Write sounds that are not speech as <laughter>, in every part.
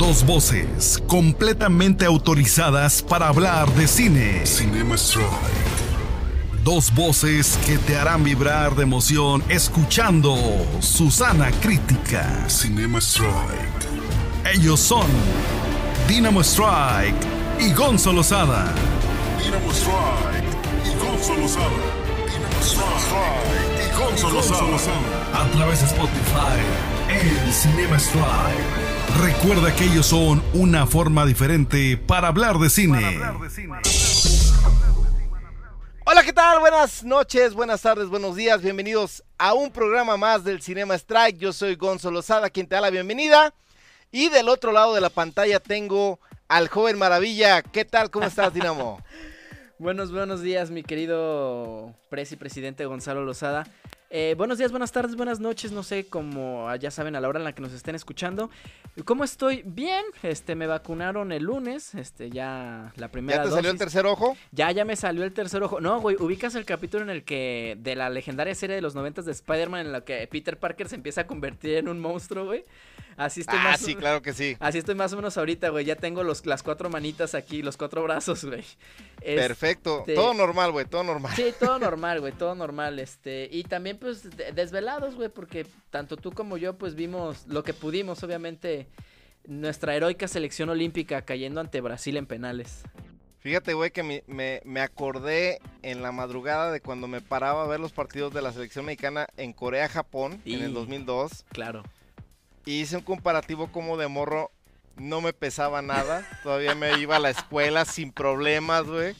Dos voces completamente autorizadas para hablar de cine. Cinema Strike. Dos voces que te harán vibrar de emoción escuchando Susana Crítica. Cinema Strike. Ellos son Dynamo Strike y Gonzo Lozada. Dynamo Strike y Gonzo Lozada. Dynamo Strike y Gonzo Lozada. A través de Spotify, el Cinema Strike. Recuerda que ellos son una forma diferente para hablar de cine. Hola, ¿qué tal? Buenas noches, buenas tardes, buenos días. Bienvenidos a un programa más del Cinema Strike. Yo soy Gonzo Lozada, quien te da la bienvenida. Y del otro lado de la pantalla tengo al joven maravilla. ¿Qué tal? ¿Cómo estás, Dinamo? <laughs> Buenos, buenos días, mi querido presi presidente Gonzalo Lozada. Eh, buenos días, buenas tardes, buenas noches, no sé, como ya saben a la hora en la que nos estén escuchando. ¿Cómo estoy? Bien, este, me vacunaron el lunes, este, ya la primera ¿Ya te salió el tercer ojo? Ya, ya me salió el tercer ojo. No, güey, ubicas el capítulo en el que, de la legendaria serie de los noventas de Spider-Man, en la que Peter Parker se empieza a convertir en un monstruo, güey. Así estoy Ah, más sí, claro que sí. Así estoy más o menos ahorita, güey. Ya tengo los, las cuatro manitas aquí, los cuatro brazos, güey. Perfecto. Este- Todo normal, güey, todo normal. Sí, todo <laughs> normal, güey, todo normal, este, y también pues de- desvelados, güey, porque tanto tú como yo pues vimos lo que pudimos, obviamente, nuestra heroica selección olímpica cayendo ante Brasil en penales. Fíjate, güey, que mi- me, me acordé en la madrugada de cuando me paraba a ver los partidos de la selección mexicana en Corea-Japón en el Y- 2002. Claro. Y hice un comparativo como de morro. No me pesaba nada. Todavía me iba a la escuela sin problemas, güey.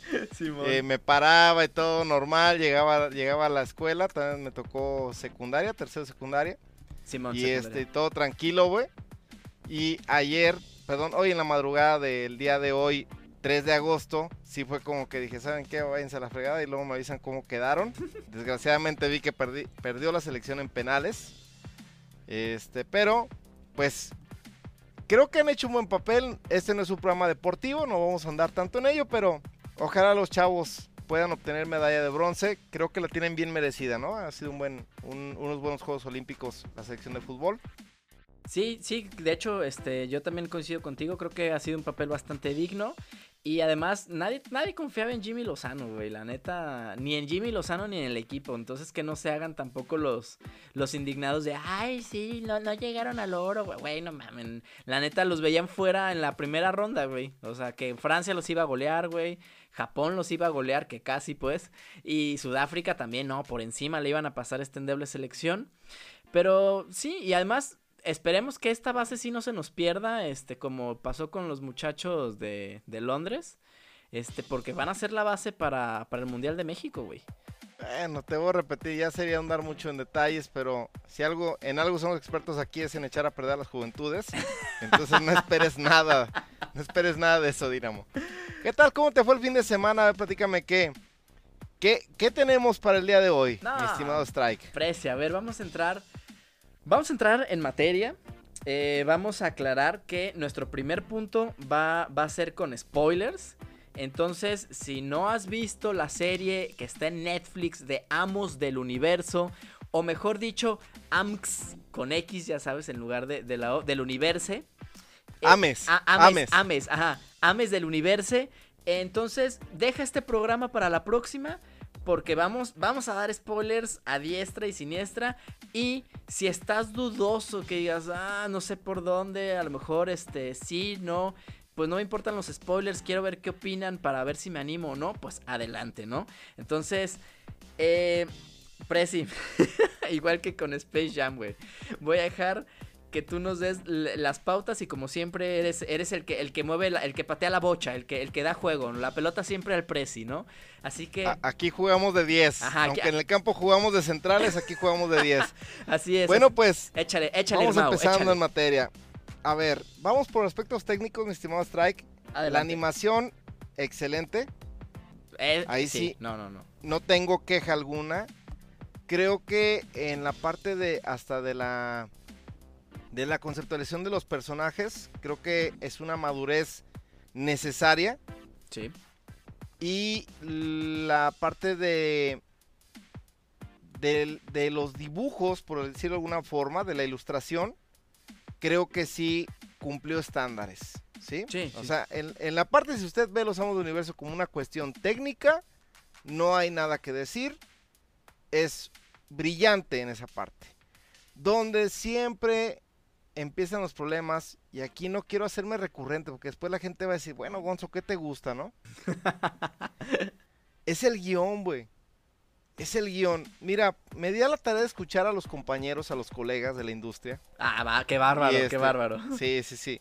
Eh, me paraba y todo normal. Llegaba, llegaba a la escuela. También me tocó secundaria, tercera secundaria. Simón, y secundaria. este, todo tranquilo, güey. Y ayer, perdón, hoy en la madrugada del día de hoy, 3 de agosto, sí fue como que dije, ¿saben qué? Váyanse a la fregada y luego me avisan cómo quedaron. <laughs> Desgraciadamente vi que perdí, perdió la selección en penales. Este, pero, pues, creo que han hecho un buen papel. Este no es un programa deportivo, no vamos a andar tanto en ello, pero ojalá los chavos puedan obtener medalla de bronce. Creo que la tienen bien merecida, ¿no? Ha sido un buen, un- unos buenos Juegos Olímpicos la selección de fútbol. Sí, sí, de hecho, este, yo también coincido contigo, creo que ha sido un papel bastante digno. Y además, nadie, nadie confiaba en Jimmy Lozano, güey. La neta, ni en Jimmy Lozano ni en el equipo. Entonces que no se hagan tampoco los, los indignados de, ay, sí, no, no llegaron al oro, güey. No mamen. La neta, los veían fuera en la primera ronda, güey. O sea, que Francia los iba a golear, güey. Japón los iba a golear, que casi, pues. Y Sudáfrica también, no, por encima le iban a pasar esta endeble selección. Pero sí, y además esperemos que esta base sí no se nos pierda, este, como pasó con los muchachos de, de Londres, este, porque van a ser la base para, para el Mundial de México, güey. Bueno, te voy a repetir, ya sería andar mucho en detalles, pero si algo, en algo somos expertos aquí es en echar a perder a las juventudes. <laughs> Entonces no esperes nada, no esperes nada de eso, Dinamo. ¿Qué tal? ¿Cómo te fue el fin de semana? A ver, platícame qué. ¿Qué, qué tenemos para el día de hoy, No. mi estimado Strike? Precia, a ver, vamos a entrar, vamos a entrar en materia. Eh, vamos a aclarar que nuestro primer punto va, va a ser con spoilers. Entonces, si no has visto la serie que está en Netflix de Amos del Universo, o mejor dicho, AMX con X, ya sabes, en lugar de, de la O, del universo. eh, Ames, a- Ames, Ames. Ames, ajá. Ames del universo. Entonces, deja este programa para la próxima. Porque vamos, vamos a dar spoilers a diestra y siniestra. Y si estás dudoso, que digas, ah, no sé por dónde, a lo mejor este, sí, no. Pues no me importan los spoilers, quiero ver qué opinan para ver si me animo o no. Pues adelante, ¿no? Entonces, eh, Prezi, <laughs> igual que con Space Jam, güey. Voy a dejar que tú nos des las pautas y como siempre eres, eres el que el que mueve la- el que patea la bocha, el que el que da juego, la pelota siempre al Prezi, ¿no? Así que A- aquí jugamos de 10. Ajá, Aunque aquí- en el campo jugamos de centrales, aquí jugamos de 10. <laughs> así es. bueno, pues échale, échale, vamos Hermao, empezando échale. en materia. A ver, vamos por aspectos técnicos, mi estimado Strike. La Adelante. animación, excelente. Eh, ahí sí. No, no, no. no tengo queja alguna. Creo que en la parte de hasta de la de la conceptualización de los personajes, creo que es una madurez necesaria Sí. y la parte de del- de, los dibujos, por decirlo de alguna forma, de la ilustración, creo que sí cumplió estándares, ¿sí? Sí, O sí. sea, en, en la parte, si usted ve los Amos del Universo como una cuestión técnica, no hay nada que decir. Es brillante en esa parte. Donde siempre empiezan los problemas, y aquí no quiero hacerme recurrente, porque después la gente va a decir, bueno, Gonzo, ¿qué te gusta, no? <laughs> es el guion, güey. Es el guion. Mira, me di a la tarea de escuchar a los compañeros, a los colegas de la industria. Ah, va, qué bárbaro, qué este- bárbaro. Sí, sí, sí.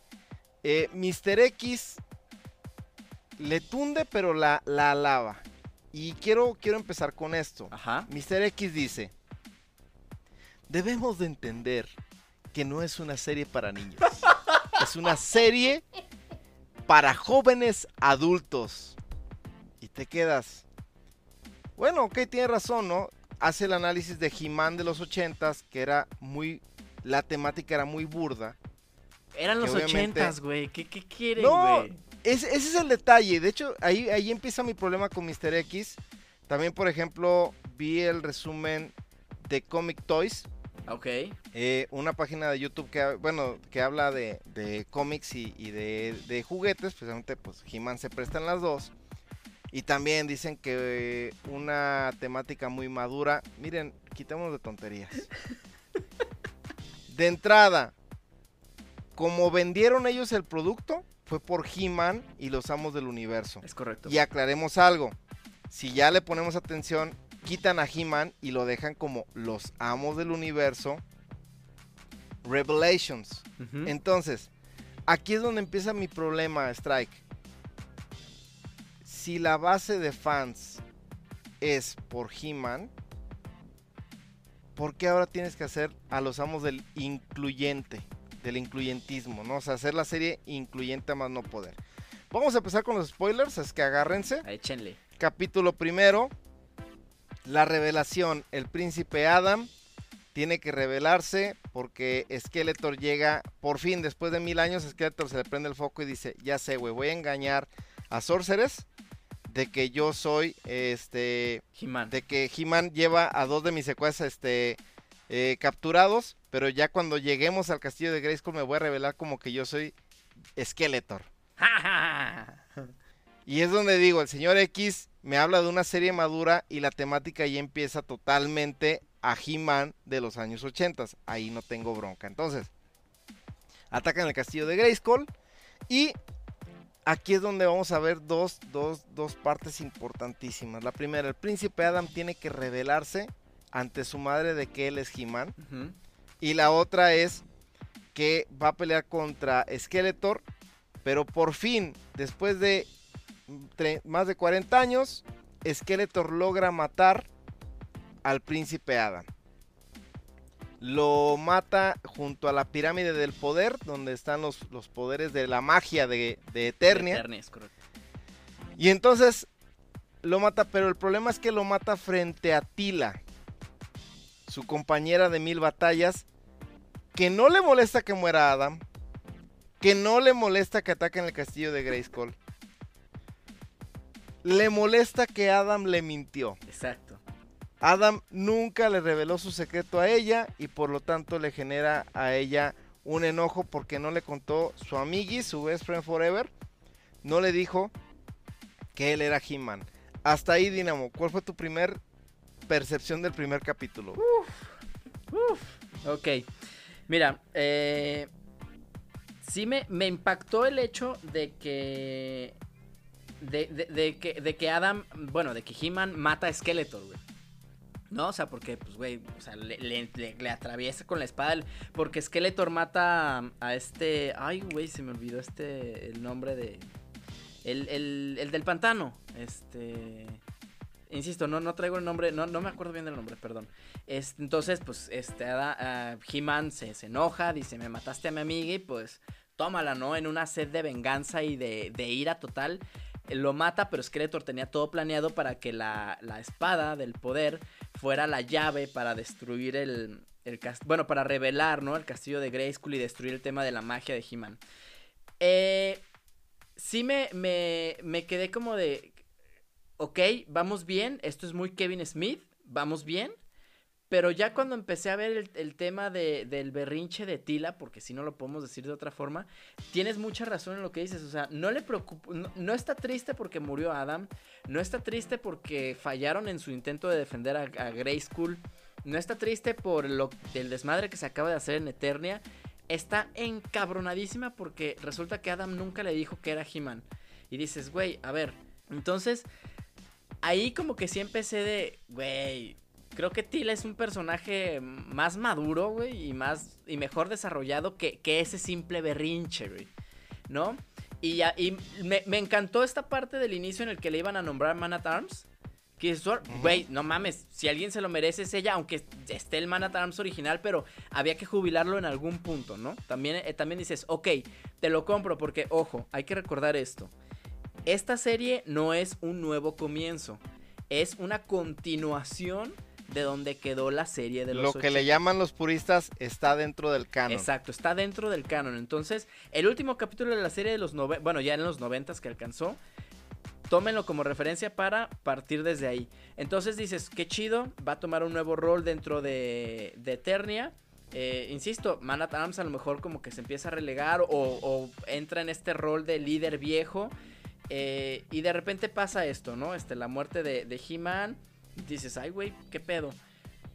Eh, Mr. X le tunde, pero la, la alaba. Y quiero, quiero empezar con esto. Ajá. Mr. X dice, debemos de entender que no es una serie para niños. es una serie para jóvenes adultos. Y te quedas, bueno, ok, tiene razón, ¿no? Hace el análisis de He-Man de los ochentas, que era muy, la temática era muy burda. Eran los obviamente- ochentas, güey. ¿Qué, qué quieren, No, güey? Ese, ese es el detalle. De hecho, ahí, ahí empieza mi problema con Mr. X. También, por ejemplo, vi el resumen de Comic Toys. Ok. eh, una página de YouTube que, bueno, que habla de, de cómics y, y de, de juguetes. Precisamente, pues, He-Man se prestan las dos. Y también dicen que una temática muy madura. Miren, quitémonos de tonterías. De entrada, como vendieron ellos el producto, fue por He-Man y los amos del universo. Es correcto. Y aclaremos algo. Si ya le ponemos atención, quitan a He-Man y lo dejan como los amos del universo. Revelations. Entonces, aquí es donde empieza mi problema, Strike. Si la base de fans es por He-Man, ¿por qué ahora tienes que hacer a los amos del incluyente? Del incluyentismo, ¿no? O sea, hacer la serie incluyente a más no poder. Vamos a empezar con los spoilers, es que agárrense. Échenle. Capítulo primero. La revelación. El príncipe Adam tiene que revelarse porque Skeletor llega, por fin, después de mil años, Skeletor se le prende el foco y dice, ya sé, güey, voy a engañar a Sorceress de que yo soy, este, He-Man. de que He-Man lleva a dos de mis secuaces, este, eh, capturados, pero ya cuando lleguemos al castillo de Grayskull me voy a revelar como que yo soy Skeletor. <laughs> Y es donde digo, el señor X me habla de una serie madura y la temática ya empieza totalmente a He-Man de los años 80. Ahí no tengo bronca. Entonces, atacan el castillo de Grayskull y aquí es donde vamos a ver dos, dos, dos partes importantísimas. La primera, el príncipe Adam tiene que revelarse ante su madre de que él es He-Man. Y la otra es que va a pelear contra Skeletor. Pero por fin, después de más de 40 años, Skeletor logra matar al príncipe Adam. Lo mata junto a la pirámide del poder, donde están los, los poderes de la magia de, de Eternia. Eternia. Y entonces lo mata, pero el problema es que lo mata frente a Tila, su compañera de mil batallas, que no le molesta que muera Adam, que no le molesta que ataquen el castillo de Grayskull. Le molesta que Adam le mintió. Exacto. Adam nunca le reveló su secreto a ella y por lo tanto le genera a ella un enojo porque no le contó su amigui, su best friend forever. No le dijo que él era He-Man. Hasta ahí, Dinamo. ¿Cuál fue tu primer percepción del primer capítulo? Ok. Mira, eh, sí me, me impactó el hecho de que. De, de- de que, de que Adam, bueno, de que He-Man mata a Skeletor, güey. ¿No? O sea, porque, pues, güey, o sea, le, atraviesa con la espada. porque Skeletor mata a, este. Ay, güey, se me olvidó este. El nombre de. El, el, el del pantano. Este. Insisto, no, no traigo el nombre. No, no me acuerdo bien del nombre, perdón. Es- entonces, pues, este, ah, He-Man se, se enoja, dice, me mataste a mi amiga y pues, tómala, ¿no? En una sed de venganza y de, de ira total. Lo mata, pero Skeletor tenía todo planeado para que la, la espada del poder fuera la llave para destruir el, el bueno, para revelar, ¿no? El castillo de Grayskull y destruir el tema de la magia de He-Man. Eh, sí me, me, me quedé como de, ok, vamos bien, esto es muy Kevin Smith, vamos bien, Pero ya cuando empecé a ver el, tema de, del berrinche de Tila, porque si no lo podemos decir de otra forma, tienes mucha razón en lo que dices. O sea, no le preocupa, no, está triste porque murió Adam, no está triste porque fallaron en su intento de defender a, a Grayskull, no está triste por lo, el desmadre que se acaba de hacer en Eternia. Está encabronadísima porque resulta que Adam nunca le dijo que era He-Man. Y dices, güey, a ver, entonces ahí como que sí empecé de, güey, creo que Tila es un personaje más maduro, güey, y más y mejor desarrollado que, que ese simple berrinche, güey, ¿no? Y, ya, y me, me encantó esta parte del inicio en el que le iban a nombrar Man at Arms. Que es, güey, no mames, si alguien se lo merece es ella, aunque esté el Man at Arms original, pero había que jubilarlo en algún punto, ¿no? También, eh, también dices, ok, te lo compro porque, ojo, hay que recordar esto. Esta serie no es un nuevo comienzo, es una continuación de donde quedó la serie de los Lo que le 80. llaman los puristas está dentro del canon. Exacto, está dentro del canon. Entonces, el último capítulo de la serie de los 90, bueno, ya en los 90 que alcanzó, tómenlo como referencia para partir desde ahí. Entonces dices, qué chido, va a tomar un nuevo rol dentro de, de Eternia. Eh, insisto, Man at Arms a lo mejor como que se empieza a relegar o, o entra en este rol de líder viejo. eh, y de repente pasa esto, ¿no? Este, la muerte de, de He-Man. Dices, ay, güey, qué pedo.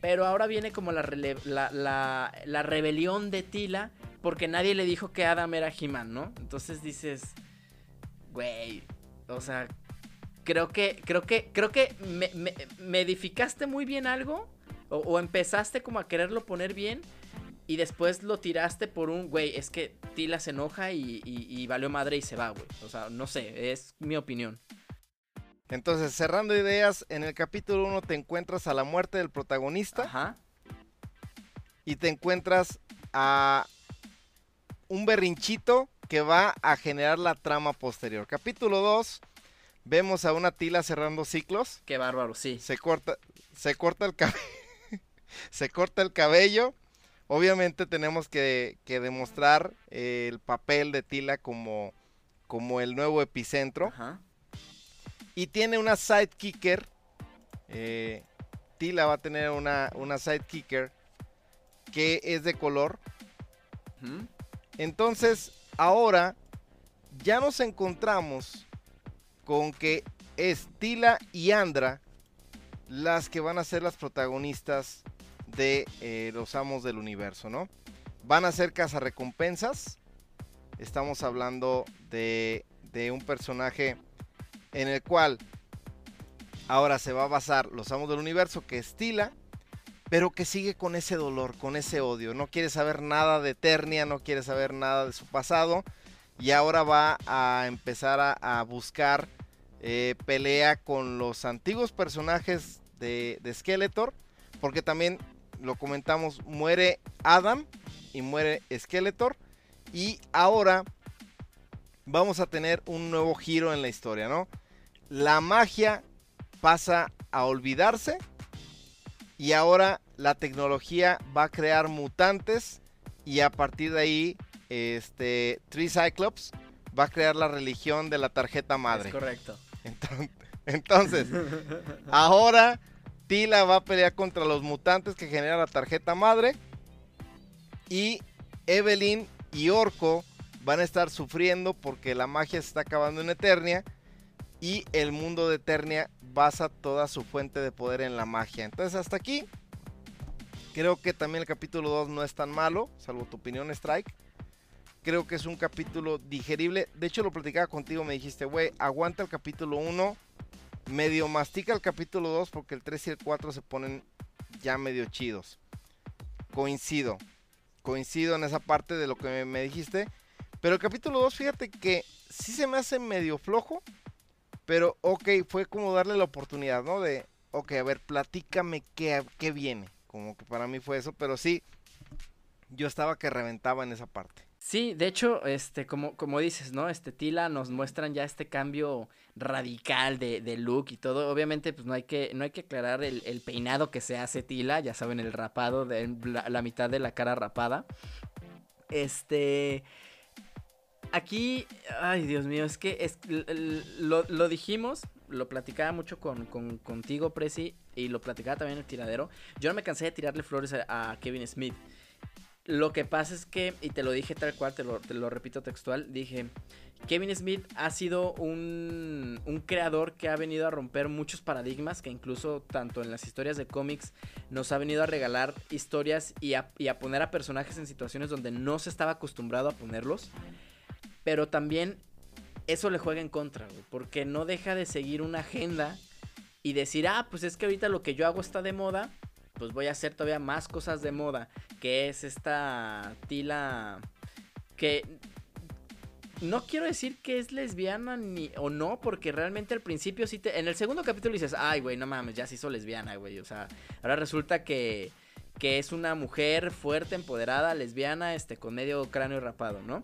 Pero ahora viene como la, la, la, rebelión de Tila. Porque nadie le dijo que Adam era He-Man, ¿no? Entonces dices, güey, o sea, creo que, creo que, creo que me, me- edificaste muy bien algo. O, o empezaste como a quererlo poner bien. Y después lo tiraste por un, güey, es que Tila se enoja y, y- y valió madre y se va, güey. O sea, no sé, es mi opinión. Entonces, cerrando ideas, en el capítulo 1 te encuentras a la muerte del protagonista Ajá. y te encuentras a un berrinchito que va a generar la trama posterior. Capítulo 2, vemos a una tila cerrando ciclos. Qué bárbaro, sí. Se corta, se corta el cabello. <laughs> se corta el cabello. Obviamente tenemos que, que demostrar eh, el papel de Tila como, como el nuevo epicentro. Ajá. Y tiene una sidekicker. eh, Tila va a tener una, una sidekicker que es de color. Entonces, ahora ya nos encontramos con que es Tila y Andra las que van a ser las protagonistas de eh, los amos del universo, ¿no? Van a ser cazarrecompensas. Estamos hablando de, de un personaje en el cual ahora se va a basar los amos del universo, que es Tila, pero que sigue con ese dolor, con ese odio. No quiere saber nada de Eternia, no quiere saber nada de su pasado. Y ahora va a empezar a, a buscar eh, pelea con los antiguos personajes de, de Skeletor. Porque también lo comentamos, muere Adam y muere Skeletor. Y ahora vamos a tener un nuevo giro en la historia, ¿no? La magia pasa a olvidarse y ahora la tecnología va a crear mutantes y a partir de ahí este Tree Cyclops va a crear la religión de la tarjeta madre. Es correcto. Entonces, <laughs> entonces, ahora Tila va a pelear contra los mutantes que genera la tarjeta madre y Evelyn y Orco van a estar sufriendo porque la magia se está acabando en Eternia y el mundo de Eternia basa toda su fuente de poder en la magia. Entonces hasta aquí creo que también el capítulo 2 no es tan malo, salvo tu opinión Strike. Creo que es un capítulo digerible. De hecho lo platicaba contigo, me dijiste, güey, aguanta el capítulo 1, medio mastica el capítulo 2 porque el 3 y el 4 se ponen ya medio chidos. Coincido, coincido en esa parte de lo que me, dijiste. Pero el capítulo 2, fíjate que sí se me hace medio flojo. Pero ok, fue como darle la oportunidad, ¿no? De, ok, a ver, platícame qué, qué viene. Como que para mí fue eso, pero sí, yo estaba que reventaba en esa parte. Sí, de hecho, este, como, como dices, ¿no? Este Tila nos muestran ya este cambio radical de, de look y todo. Obviamente, pues no hay que, no hay que aclarar el, el peinado que se hace Tila, ya saben, el rapado de la, la mitad de la cara rapada. Este. Aquí, ay Dios mío, es que es, lo, lo dijimos, lo platicaba mucho con, con- contigo, Prezi. y lo platicaba también el tiradero, yo no me cansé de tirarle flores a, a Kevin Smith. Lo que pasa es que, y te lo dije tal cual, te lo, te lo repito textual, dije, Kevin Smith ha sido un, un, creador que ha venido a romper muchos paradigmas, que incluso tanto en las historias de cómics nos ha venido a regalar historias y a, y a poner a personajes en situaciones donde no se estaba acostumbrado a ponerlos. Pero también eso le juega en contra, güey, porque no deja de seguir una agenda y decir, ah, pues es que ahorita lo que yo hago está de moda, pues voy a hacer todavía más cosas de moda, que es esta tila que no quiero decir que es lesbiana ni o no, porque realmente al principio sí te en el segundo capítulo dices, "Ay, güey, no mames, ya se hizo lesbiana, güey." O sea, ahora resulta que que es una mujer fuerte, empoderada, lesbiana, este con medio cráneo rapado, ¿no?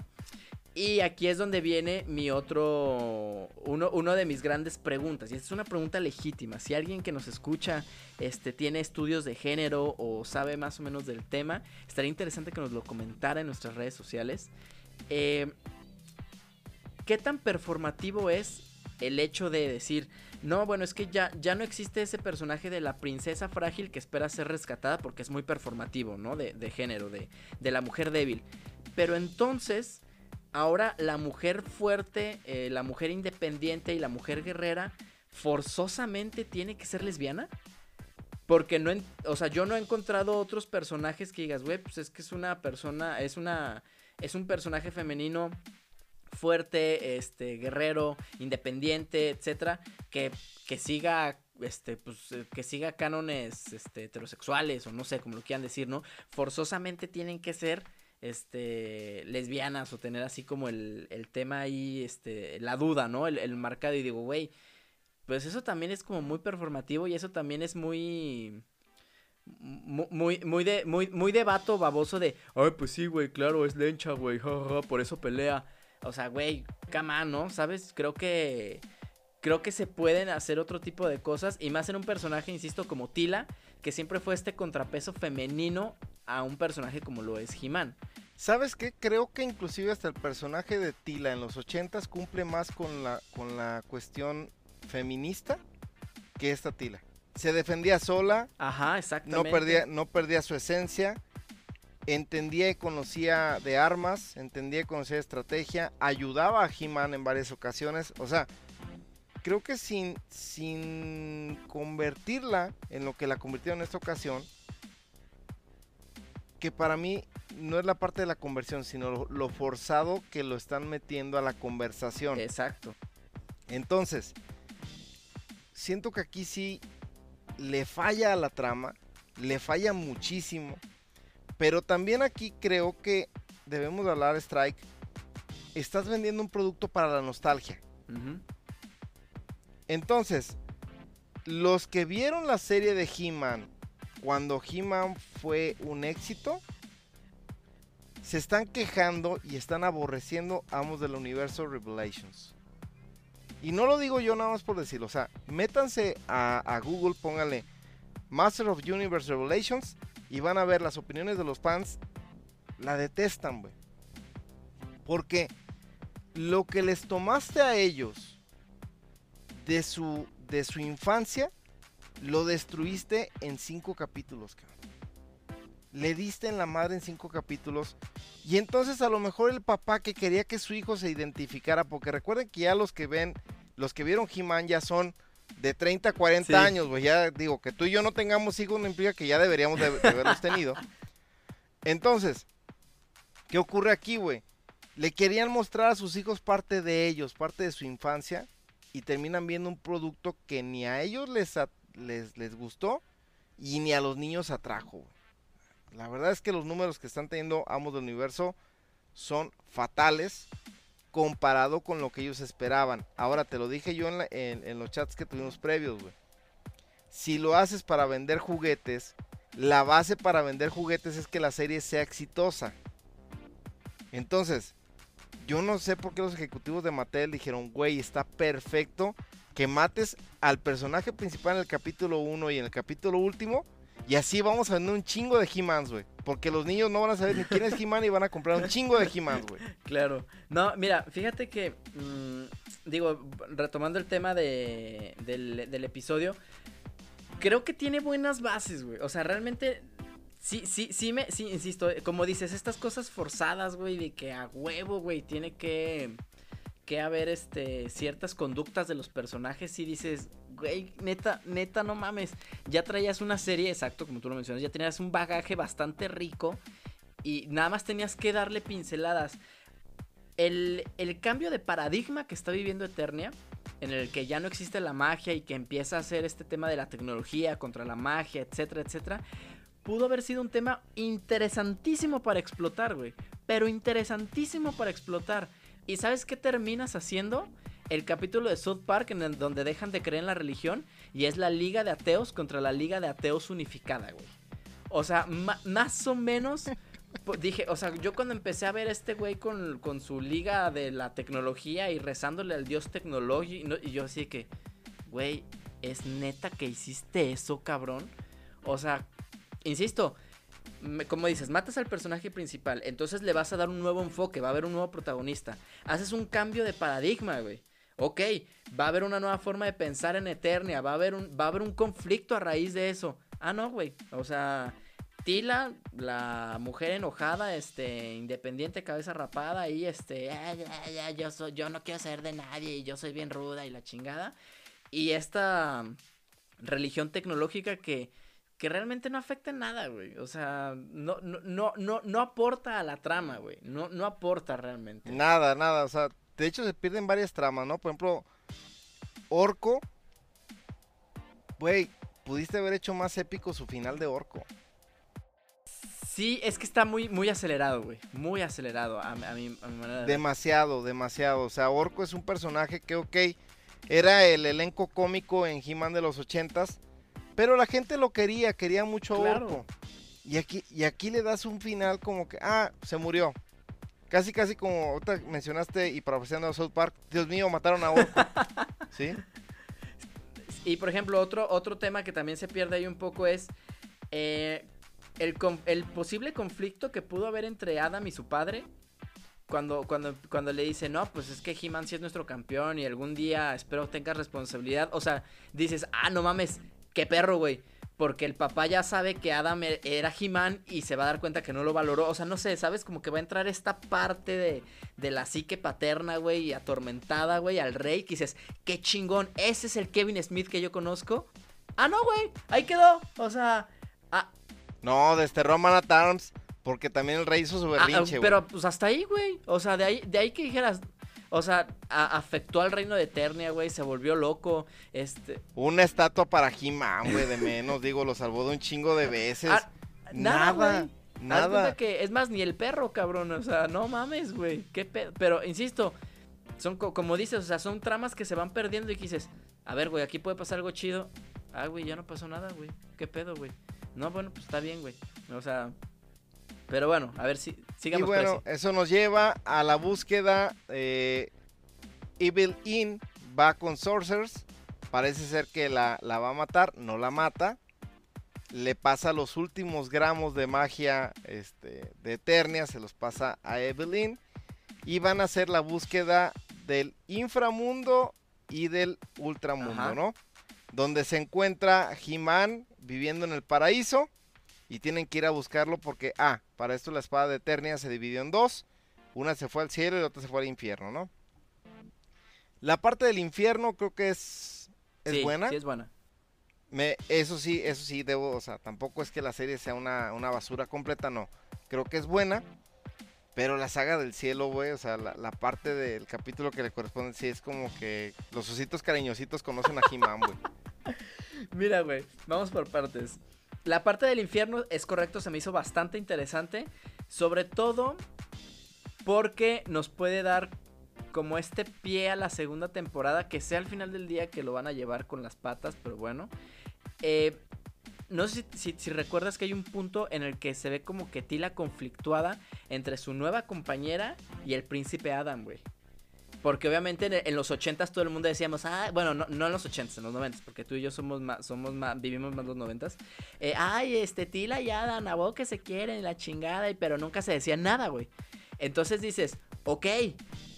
Y aquí es donde viene mi otro, uno, uno, de mis grandes preguntas. Y es una pregunta legítima. Si alguien que nos escucha este, tiene estudios de género o sabe más o menos del tema, estaría interesante que nos lo comentara en nuestras redes sociales. Eh, ¿Qué tan performativo es el hecho de decir, no, bueno, es que ya, ya no existe ese personaje de la princesa frágil que espera ser rescatada porque es muy performativo, ¿no? De, de género, de, de la mujer débil. Pero entonces ahora la mujer fuerte, eh, la mujer independiente y la mujer guerrera forzosamente tiene que ser lesbiana. Porque no, o sea, yo no he encontrado otros personajes que digas, güey, pues es que es una persona, es una, es un personaje femenino fuerte, este, guerrero, independiente, etcétera, que, que siga este, pues, eh, que siga cánones este, heterosexuales o no sé, como lo quieran decir, ¿no? Forzosamente tienen que ser este lesbianas o tener así como el, el tema ahí, este, la duda, ¿no? El, el marcado y digo, güey, pues eso también es como muy performativo y eso también es muy muy, muy de, muy, muy de vato baboso de, ay, pues sí, güey, claro, es lencha, güey, por eso pelea. O sea, güey, cama, ¿no? ¿Sabes? Creo que, creo que se pueden hacer otro tipo de cosas y más en un personaje, insisto, como Tila, que siempre fue este contrapeso femenino a un personaje como lo es He-Man. ¿Sabes qué? Creo que inclusive hasta el personaje de Tila en los 80s cumple más con la, con la cuestión feminista que esta Tila. Se defendía sola. Ajá, exactamente. No perdía, no perdía su esencia. Entendía y conocía de armas, entendía y conocía de estrategia, ayudaba a He-Man en varias ocasiones. O sea, creo que sin, sin convertirla en lo que la convirtió en esta ocasión, que para mí no es la parte de la conversión, sino lo, lo, forzado que lo están metiendo a la conversación. Exacto. Entonces, siento que aquí sí le falla a la trama, le falla muchísimo, pero también aquí creo que debemos hablar, Strike, estás vendiendo un producto para la nostalgia. Uh -huh. Entonces, los que vieron la serie de He-Man cuando He-Man fue un éxito, se están quejando y están aborreciendo Amos del Universo Revelations. Y no lo digo yo nada más por decirlo, o sea, métanse a, Google, pónganle Master of Universe Revelations y van a ver las opiniones de los fans. La detestan, güey. Porque lo que les tomaste a ellos de su, de su infancia, lo destruiste en cinco capítulos, cabrón. Le diste en la madre en cinco capítulos. Y entonces a lo mejor el papá que quería que su hijo se identificara, porque recuerden que ya los que ven, los que vieron He-Man ya son de 30 a 40 sí. años, güey. Ya digo, que tú y yo no tengamos hijos no implica que ya deberíamos de, de haberlos <laughs> tenido. Entonces, ¿qué ocurre aquí, güey? Le querían mostrar a sus hijos parte de ellos, parte de su infancia, y terminan viendo un producto que ni a ellos les, les, gustó y ni a los niños atrajo. La verdad es que los números que están teniendo Amos del Universo son fatales comparado con lo que ellos esperaban. Ahora te lo dije yo en, en los chats que tuvimos previos, güey. Si lo haces para vender juguetes, la base para vender juguetes es que la serie sea exitosa. Entonces, yo no sé por qué los ejecutivos de Mattel dijeron, güey, está perfecto que mates al personaje principal en el capítulo 1 y en el capítulo último. Y así vamos a vender un chingo de He-Mans, güey. Porque los niños no van a saber ni quién es He-Man y van a comprar un chingo de He-Mans, güey. <laughs> Claro. No, mira, fíjate que, mmm, digo, retomando el tema de, del, del episodio, creo que tiene buenas bases, güey. O sea, realmente Sí, sí, sí, me, sí, insisto, como dices, estas cosas forzadas, güey, de que a huevo, güey, tiene que, que haber, este, ciertas conductas de los personajes, y dices, güey, neta, neta, no mames, ya traías una serie, exacto, como tú lo mencionas, ya tenías un bagaje bastante rico, y nada más tenías que darle pinceladas. El, el cambio de paradigma que está viviendo Eternia, en el que ya no existe la magia y que empieza a hacer este tema de la tecnología contra la magia, etcétera, etcétera, pudo haber sido un tema interesantísimo para explotar, güey. Pero interesantísimo para explotar. ¿Y sabes qué terminas haciendo? El capítulo de South Park en el donde dejan de creer en la religión y es la Liga de Ateos contra la Liga de Ateos unificada, güey. O sea, más o menos dije, o sea, yo cuando empecé a ver este güey con, con, su liga de la tecnología y rezándole al dios tecnología, y, y yo así que, güey, ¿es neta que hiciste eso, cabrón? O sea, insisto, como dices, matas al personaje principal, entonces le vas a dar un nuevo enfoque, va a haber un nuevo protagonista. Haces un cambio de paradigma, güey. Ok, va a haber una nueva forma de pensar en Eternia, va a haber un, va a haber un conflicto a raíz de eso. Ah, no, güey. O sea, Tila, la mujer enojada, este, independiente, cabeza rapada, y este, yo, soy, yo no quiero ser de nadie, y yo soy bien ruda y la chingada. Y esta religión tecnológica que que realmente no afecta en nada, güey. O sea, no, no, no, no, no aporta a la trama, güey. No, no aporta realmente. Nada, nada. O sea, de hecho se pierden varias tramas, ¿no? Por ejemplo, Orco. Güey, pudiste haber hecho más épico su final de Orco. Sí, es que está muy, muy acelerado, güey. Muy acelerado a, mi, a mi manera de Demasiado, demasiado. O sea, Orco es un personaje que, ok, era el elenco cómico en He-Man de los ochentas pero la gente lo quería, quería mucho a Orco. Y aquí, y aquí le das un final como que, ah, se murió. Casi, casi como mencionaste y profesando a South Park, Dios mío, mataron a Orco. <laughs> ¿Sí? Y por ejemplo, otro, otro tema que también se pierde ahí un poco es eh, el, el posible conflicto que pudo haber entre Adam y su padre cuando, cuando, cuando le dice, no, pues es que He-Man sí es nuestro campeón y algún día espero tengas responsabilidad. O sea, dices, ah, no mames, qué perro, güey. Porque el papá ya sabe que Adam e-, era He-Man y se va a dar cuenta que no lo valoró. O sea, no sé, ¿sabes? Como que va a entrar esta parte de, de la psique paterna, güey, y atormentada, güey, al rey. Que dices, qué chingón, ese es el Kevin Smith que yo conozco. Ah, no, güey, ahí quedó. O sea, ah. No, desde Roman at Arms. Porque también el rey hizo su ah, berrinche, güey. pero pues hasta ahí, güey. O sea, de ahí, de ahí que dijeras, o sea, afectó al reino de Eternia, güey, se volvió loco, este... Una estatua para He-Man, güey, de menos, digo, lo salvó de un chingo de veces. Ah, nada, nada. que, es más, ni el perro, cabrón, o sea, no mames, güey, qué pedo. Pero, insisto, son como dices, o sea, son tramas que se van perdiendo y que dices, a ver, güey, aquí puede pasar algo chido. Ah, güey, ya no pasó nada, güey, qué pedo, güey. No, bueno, pues está bien, güey. O sea, pero bueno, a ver si sigamos. Y bueno, eso nos lleva a la búsqueda. Eh, Evil In va con Sorcerers. Parece ser que la, va a matar. No la mata. Le pasa los últimos gramos de magia este, de Eternia. Se los pasa a Evelyn. Y van a hacer la búsqueda del inframundo y del ultramundo, ¿no? Donde se encuentra He-Man viviendo en el paraíso y tienen que ir a buscarlo porque, ah, para esto la espada de Eternia se dividió en dos. Una se fue al cielo y la otra se fue al infierno, ¿no? La parte del infierno creo que es, es buena. Sí, es buena. Me, eso sí, eso sí, debo, o sea, tampoco es que la serie sea una, basura completa, no. Creo que es buena, pero la saga del cielo, güey, o sea, la, la, parte del capítulo que le corresponde, sí es como que los ositos cariñositos conocen a He-Man, güey. <laughs> Mira, güey, vamos por partes. La parte del infierno es correcto, se me hizo bastante interesante. Sobre todo porque nos puede dar como este pie a la segunda temporada, que sea al final del día que lo van a llevar con las patas, pero bueno. Eh, no sé si, si, recuerdas que hay un punto en el que se ve como que Tila conflictuada entre su nueva compañera y el príncipe Adam, güey. Porque obviamente en, los ochentas todo el mundo decíamos, ah, bueno, no, no en los ochentas, en los noventas, porque tú y yo somos más, somos más, vivimos más los noventas. Eh, ay, este, Tila y Adam, a vos que se quieren, la chingada, y, pero nunca se decía nada, güey. Entonces dices, ok,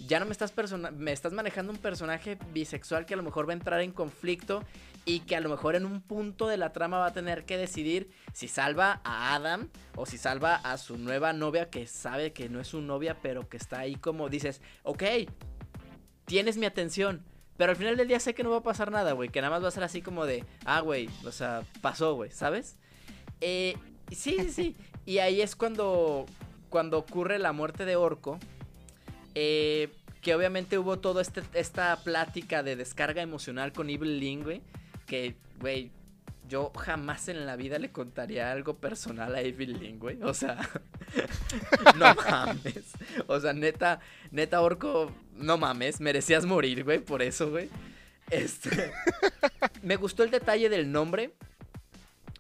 ya no me estás, me estás manejando un personaje bisexual que a lo mejor va a entrar en conflicto y que a lo mejor en un punto de la trama va a tener que decidir si salva a Adam o si salva a su nueva novia que sabe que no es su novia pero que está ahí como dices, ok, tienes mi atención. Pero al final del día sé que no va a pasar nada, güey. Que nada más va a ser así como de, ah, güey, o sea, pasó, güey, ¿sabes? Eh, sí, sí, sí. <laughs> Y ahí es cuando, cuando ocurre la muerte de Orco. Eh, que obviamente hubo toda este, esta plática de descarga emocional con Evil Link, güey. Que, güey, yo jamás en la vida le contaría algo personal a Evil Link, güey. O sea, <laughs> no mames. O sea, neta, neta, Orco, no mames, merecías morir, güey, por eso, güey. Este. Me gustó el detalle del nombre.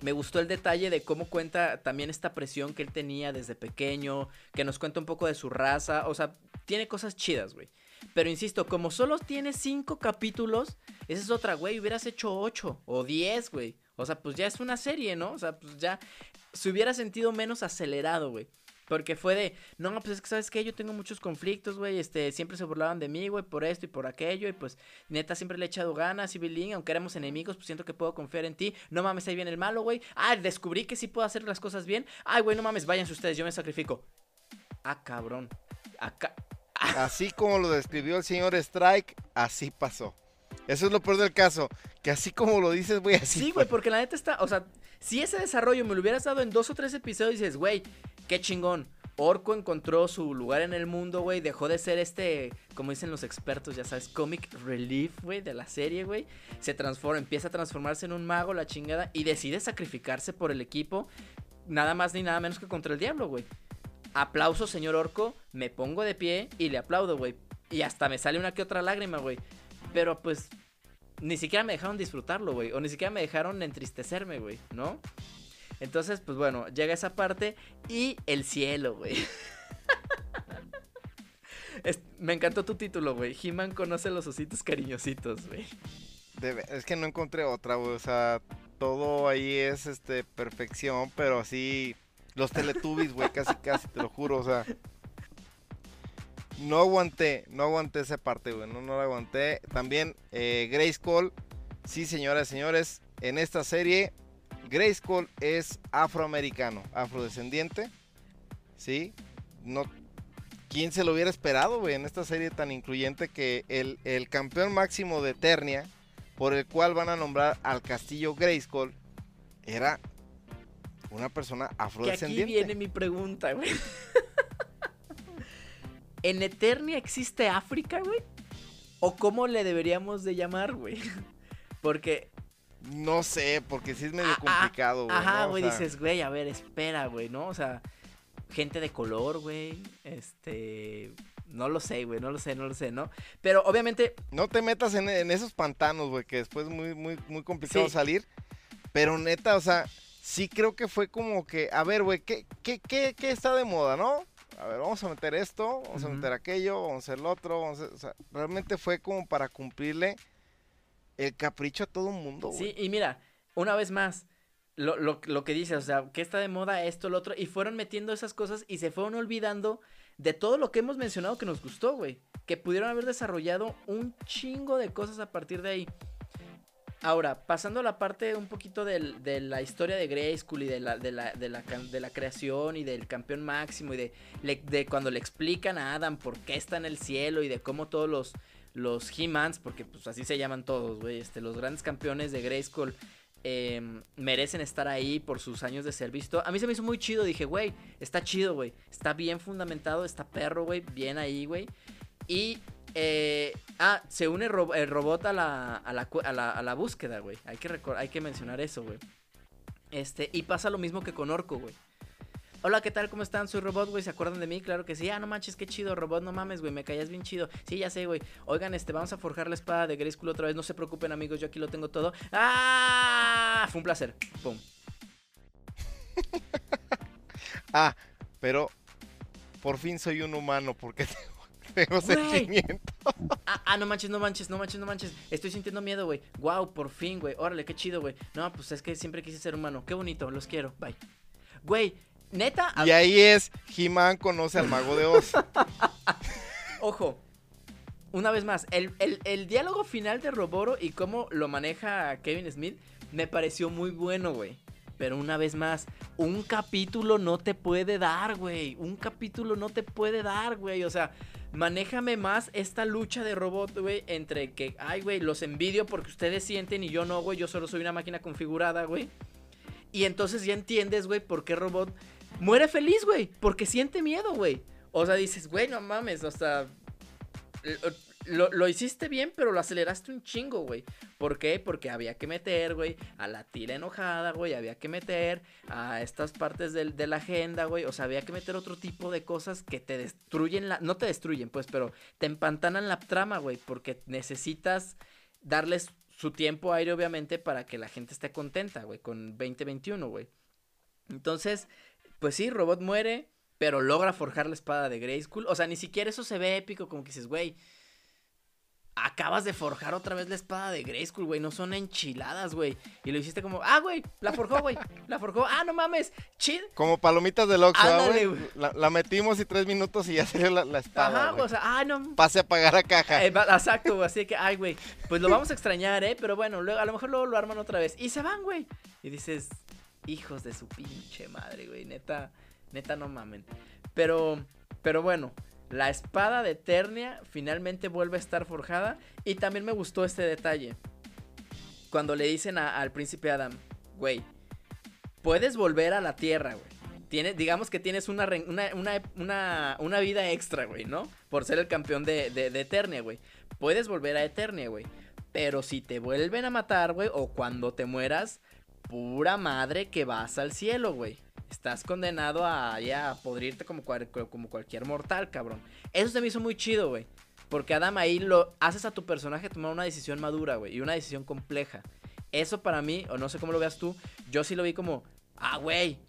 Me gustó el detalle de cómo cuenta también esta presión que él tenía desde pequeño, que nos cuenta un poco de su raza, o sea, tiene cosas chidas, güey. Pero insisto, como solo tiene cinco capítulos, esa es otra, güey, hubieras hecho ocho o diez, güey. O sea, pues ya es una serie, ¿no? O sea, pues ya se hubiera sentido menos acelerado, güey. Porque fue de, no, pues es que, ¿sabes qué? Yo tengo muchos conflictos, güey, este, siempre se burlaban de mí, güey, por esto y por aquello, y pues, neta, siempre le he echado ganas, y Billing, aunque éramos enemigos, pues siento que puedo confiar en ti, no mames, ahí viene el malo, güey, ah, descubrí que sí puedo hacer las cosas bien, ay, güey, no mames, váyanse ustedes, yo me sacrifico. Ah, cabrón, acá... Así como lo describió el señor Strike, así pasó. Eso es lo peor del caso, que así como lo dices, güey, así Sí, güey, porque la neta está, o sea, si ese desarrollo me lo hubieras dado en dos o tres episodios, dices, güey, qué chingón. Orco encontró su lugar en el mundo, güey. Dejó de ser este, como dicen los expertos, ya sabes, comic relief, güey, de la serie, güey. Se transforma, empieza a transformarse en un mago, la chingada, y decide sacrificarse por el equipo, nada más ni nada menos que contra el diablo, güey. Aplauso, señor Orco, me pongo de pie y le aplaudo, güey. Y hasta me sale una que otra lágrima, güey. Pero pues, ni siquiera me dejaron disfrutarlo, güey. O ni siquiera me dejaron entristecerme, güey, ¿no? Entonces, pues bueno, llega esa parte y el cielo, güey. <laughs> me encantó tu título, güey. He-Man conoce los ositos cariñositos, güey. Es que no encontré otra, güey. O sea, todo ahí es este perfección, pero así los Teletubbies, güey, casi casi, te lo juro, o sea. No aguanté, no aguanté esa parte, güey, no, no la aguanté. También eh, Grace Cole, sí, señoras y señores, en esta serie Grayskull es afroamericano, afrodescendiente. ¿Sí? No, ¿Quién se lo hubiera esperado, güey, en esta serie tan incluyente que el, el, campeón máximo de Eternia, por el cual van a nombrar al castillo Grayskull, era una persona afrodescendiente? aquí viene mi pregunta, güey. <laughs> ¿En Eternia existe África, güey? ¿O cómo le deberíamos de llamar, güey? <laughs> Porque no sé, porque sí es medio ah, ah, complicado, güey. Ajá, güey, dices, güey, a ver, espera, güey, ¿no? O sea, gente de color, güey. Este. No lo sé, güey, no lo sé, no lo sé, ¿no? Pero obviamente. No te metas en, esos pantanos, güey, que después es muy, muy, muy complicado salir. Pero neta, o sea, sí creo que fue como que, a ver, güey, ¿qué, qué, qué, qué está de moda, no? A ver, vamos a meter esto, vamos a meter aquello, vamos a hacer el otro, vamos a, o sea, realmente fue como para cumplirle el capricho a todo el mundo, Sí, y mira, una vez más, lo, lo, lo que dices, o sea, que está de moda esto, lo otro, y fueron metiendo esas cosas y se fueron olvidando de todo lo que hemos mencionado que nos gustó, güey. Que pudieron haber desarrollado un chingo de cosas a partir de ahí. Ahora, pasando a la parte un poquito de la historia de Grayskull y de la, creación y del campeón máximo y de, cuando le explican a Adam por qué está en el cielo y de cómo todos los, los He-Mans, porque pues así se llaman todos, güey, este, los grandes campeones de Grayskull em, merecen estar ahí por sus años de servicio. A mí se me hizo muy chido, dije, güey, está chido, güey, está bien fundamentado, está perro, güey, bien ahí, güey. Y, eh, ah, se une el robot a la, búsqueda, güey, hay que, hay que mencionar eso, güey. Este, y pasa lo mismo que con Orco, güey. Hola, ¿qué tal? ¿Cómo están? Soy Robot, güey. ¿Se acuerdan de mí? Claro que sí. Ah, no manches, qué chido, Robot, no mames, güey. Me callas bien chido. Sí, ya sé, güey. Oigan, este, vamos a forjar la espada de Grayskull otra vez. No se preocupen, amigos, yo aquí lo tengo todo. ¡Ah! Fue un placer. Pum. <laughs> ah, pero por fin soy un humano porque <laughs> tengo, <laughs> sentimiento. ah, ah, no manches, no manches, no manches, no manches. Estoy sintiendo miedo, güey. Wow, por fin, güey. Órale, qué chido, güey. No, pues es que siempre quise ser humano. Qué bonito, los quiero. Bye. Güey, Neta. Y ahí es, He-Man conoce al mago de Oz. <laughs> Ojo, una vez más, el, el- el diálogo final de Roboro y cómo lo maneja Kevin Smith me pareció muy bueno, güey. Pero una vez más, un capítulo no te puede dar, güey. Un capítulo no te puede dar, güey. O sea, manéjame más esta lucha de robot, güey, entre que, ay, güey, los envidio porque ustedes sienten y yo no, güey. Yo solo soy una máquina configurada, güey. Y entonces ya entiendes, güey, por qué Robot muere feliz, güey. Porque siente miedo, güey. O sea, dices, güey, no mames, o sea. Lo, lo hiciste bien, pero lo aceleraste un chingo, güey. ¿Por qué? Porque había que meter, güey, a la tira enojada, güey. Había que meter a estas partes del- de la agenda, güey. O sea, había que meter otro tipo de cosas que te destruyen la. No te destruyen, pues, pero te empantanan la trama, güey. Porque necesitas darles su tiempo aire, obviamente, para que la gente esté contenta, güey, con 2021, güey. Entonces, pues sí, Robot muere, pero logra forjar la espada de Grayskull. O sea, ni siquiera eso se ve épico, como que dices, güey. Acabas de forjar otra vez la espada de Grayskull, güey. No son enchiladas, güey. Y lo hiciste como, ah, güey, la forjó, güey. La forjó. Ah, no mames. Chid. Como palomitas del Oxxo, ¿ah, güey. La, la metimos y tres minutos y ya salió la, la espada, Ajá, güey. o sea, ah, no. Pase a pagar a caja. Eh, exacto, güey, así que, ay, güey, pues lo vamos a extrañar, ¿eh? Pero bueno, luego, a lo mejor luego lo arman otra vez. Y se van, güey. Y dices, hijos de su pinche madre, güey, neta, neta no mamen. Pero, pero bueno, la espada de Eternia finalmente vuelve a estar forjada. Y también me gustó este detalle. Cuando le dicen al príncipe Adam, güey, puedes volver a la tierra, güey. Digamos que tienes una, vida extra, güey, ¿no? Por ser el campeón de, de, de Eternia, güey. Puedes volver a Eternia, güey. Pero si te vuelven a matar, güey, o cuando te mueras, pura madre que vas al cielo, güey. Estás condenado a ya podrirte como, cual- como cualquier mortal, cabrón. Eso se me hizo muy chido, güey. Porque Adam ahí lo haces a tu personaje tomar una decisión madura, güey. Y una decisión compleja. Eso para mí, o no sé cómo lo veas tú, yo sí lo vi como, ah, güey.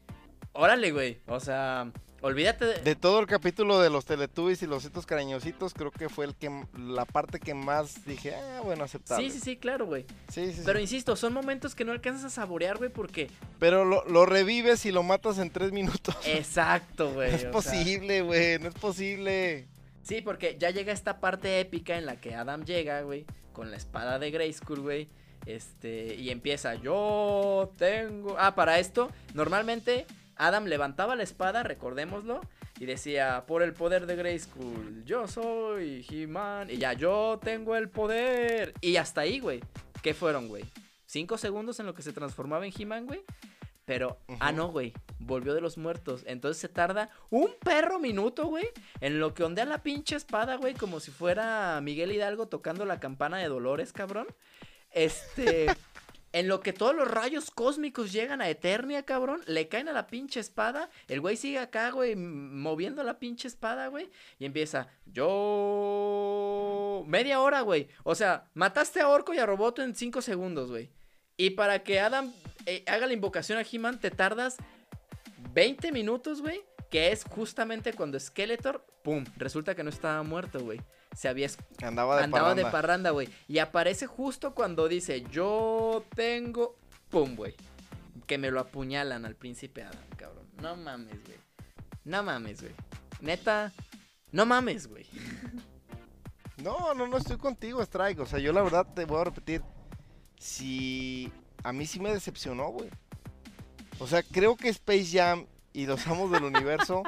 Órale, güey. O sea, olvídate de... De todo el capítulo de los Teletubbies y los Citos Cariñositos, creo que fue el que la parte que más dije, ah, bueno, aceptable. Sí, sí, sí, claro, güey. Sí, sí, sí. Pero insisto, son momentos que no alcanzas a saborear, güey, porque... Pero lo, lo revives y lo matas en tres minutos. <laughs> Exacto, güey. No es posible, güey, no es posible. Sí, porque ya llega esta parte épica en la que Adam llega, güey, con la espada de Grayskull, güey. Este, y empieza, yo tengo... Ah, para esto, normalmente Adam levantaba la espada, recordémoslo, y decía, por el poder de Grayskull, yo soy He-Man, y ya, yo tengo el poder. Y hasta ahí, güey. ¿Qué fueron, güey? ¿Cinco segundos en lo que se transformaba en He-Man, güey? Pero, ah, no, güey. Volvió de los muertos. Entonces se tarda un perro minuto, güey. En lo que ondea la pinche espada, güey. Como si fuera Miguel Hidalgo tocando la campana de Dolores, cabrón. Este. <laughs> en lo que todos los rayos cósmicos llegan a Eternia, cabrón. Le caen a la pinche espada. El güey sigue acá, güey. Moviendo la pinche espada, güey. Y empieza. Yo. Media hora, güey. O sea, mataste a Orco y a Roboto en cinco segundos, güey. Y para que Adam eh, haga la invocación a He-Man, te tardas 20 minutos, güey. Que es justamente cuando Skeletor, pum, resulta que no estaba muerto, güey. Se había Andaba de andaba de parranda, güey. Y aparece justo cuando dice, yo tengo, pum, güey. Que me lo apuñalan al príncipe Adam, cabrón. No mames, güey. No mames, güey. Neta, no mames, güey. No, no, no estoy contigo, Strike. O sea, yo la verdad te voy a repetir. Si. A mí sí me decepcionó, güey. O sea, creo que Space Jam y los amos del universo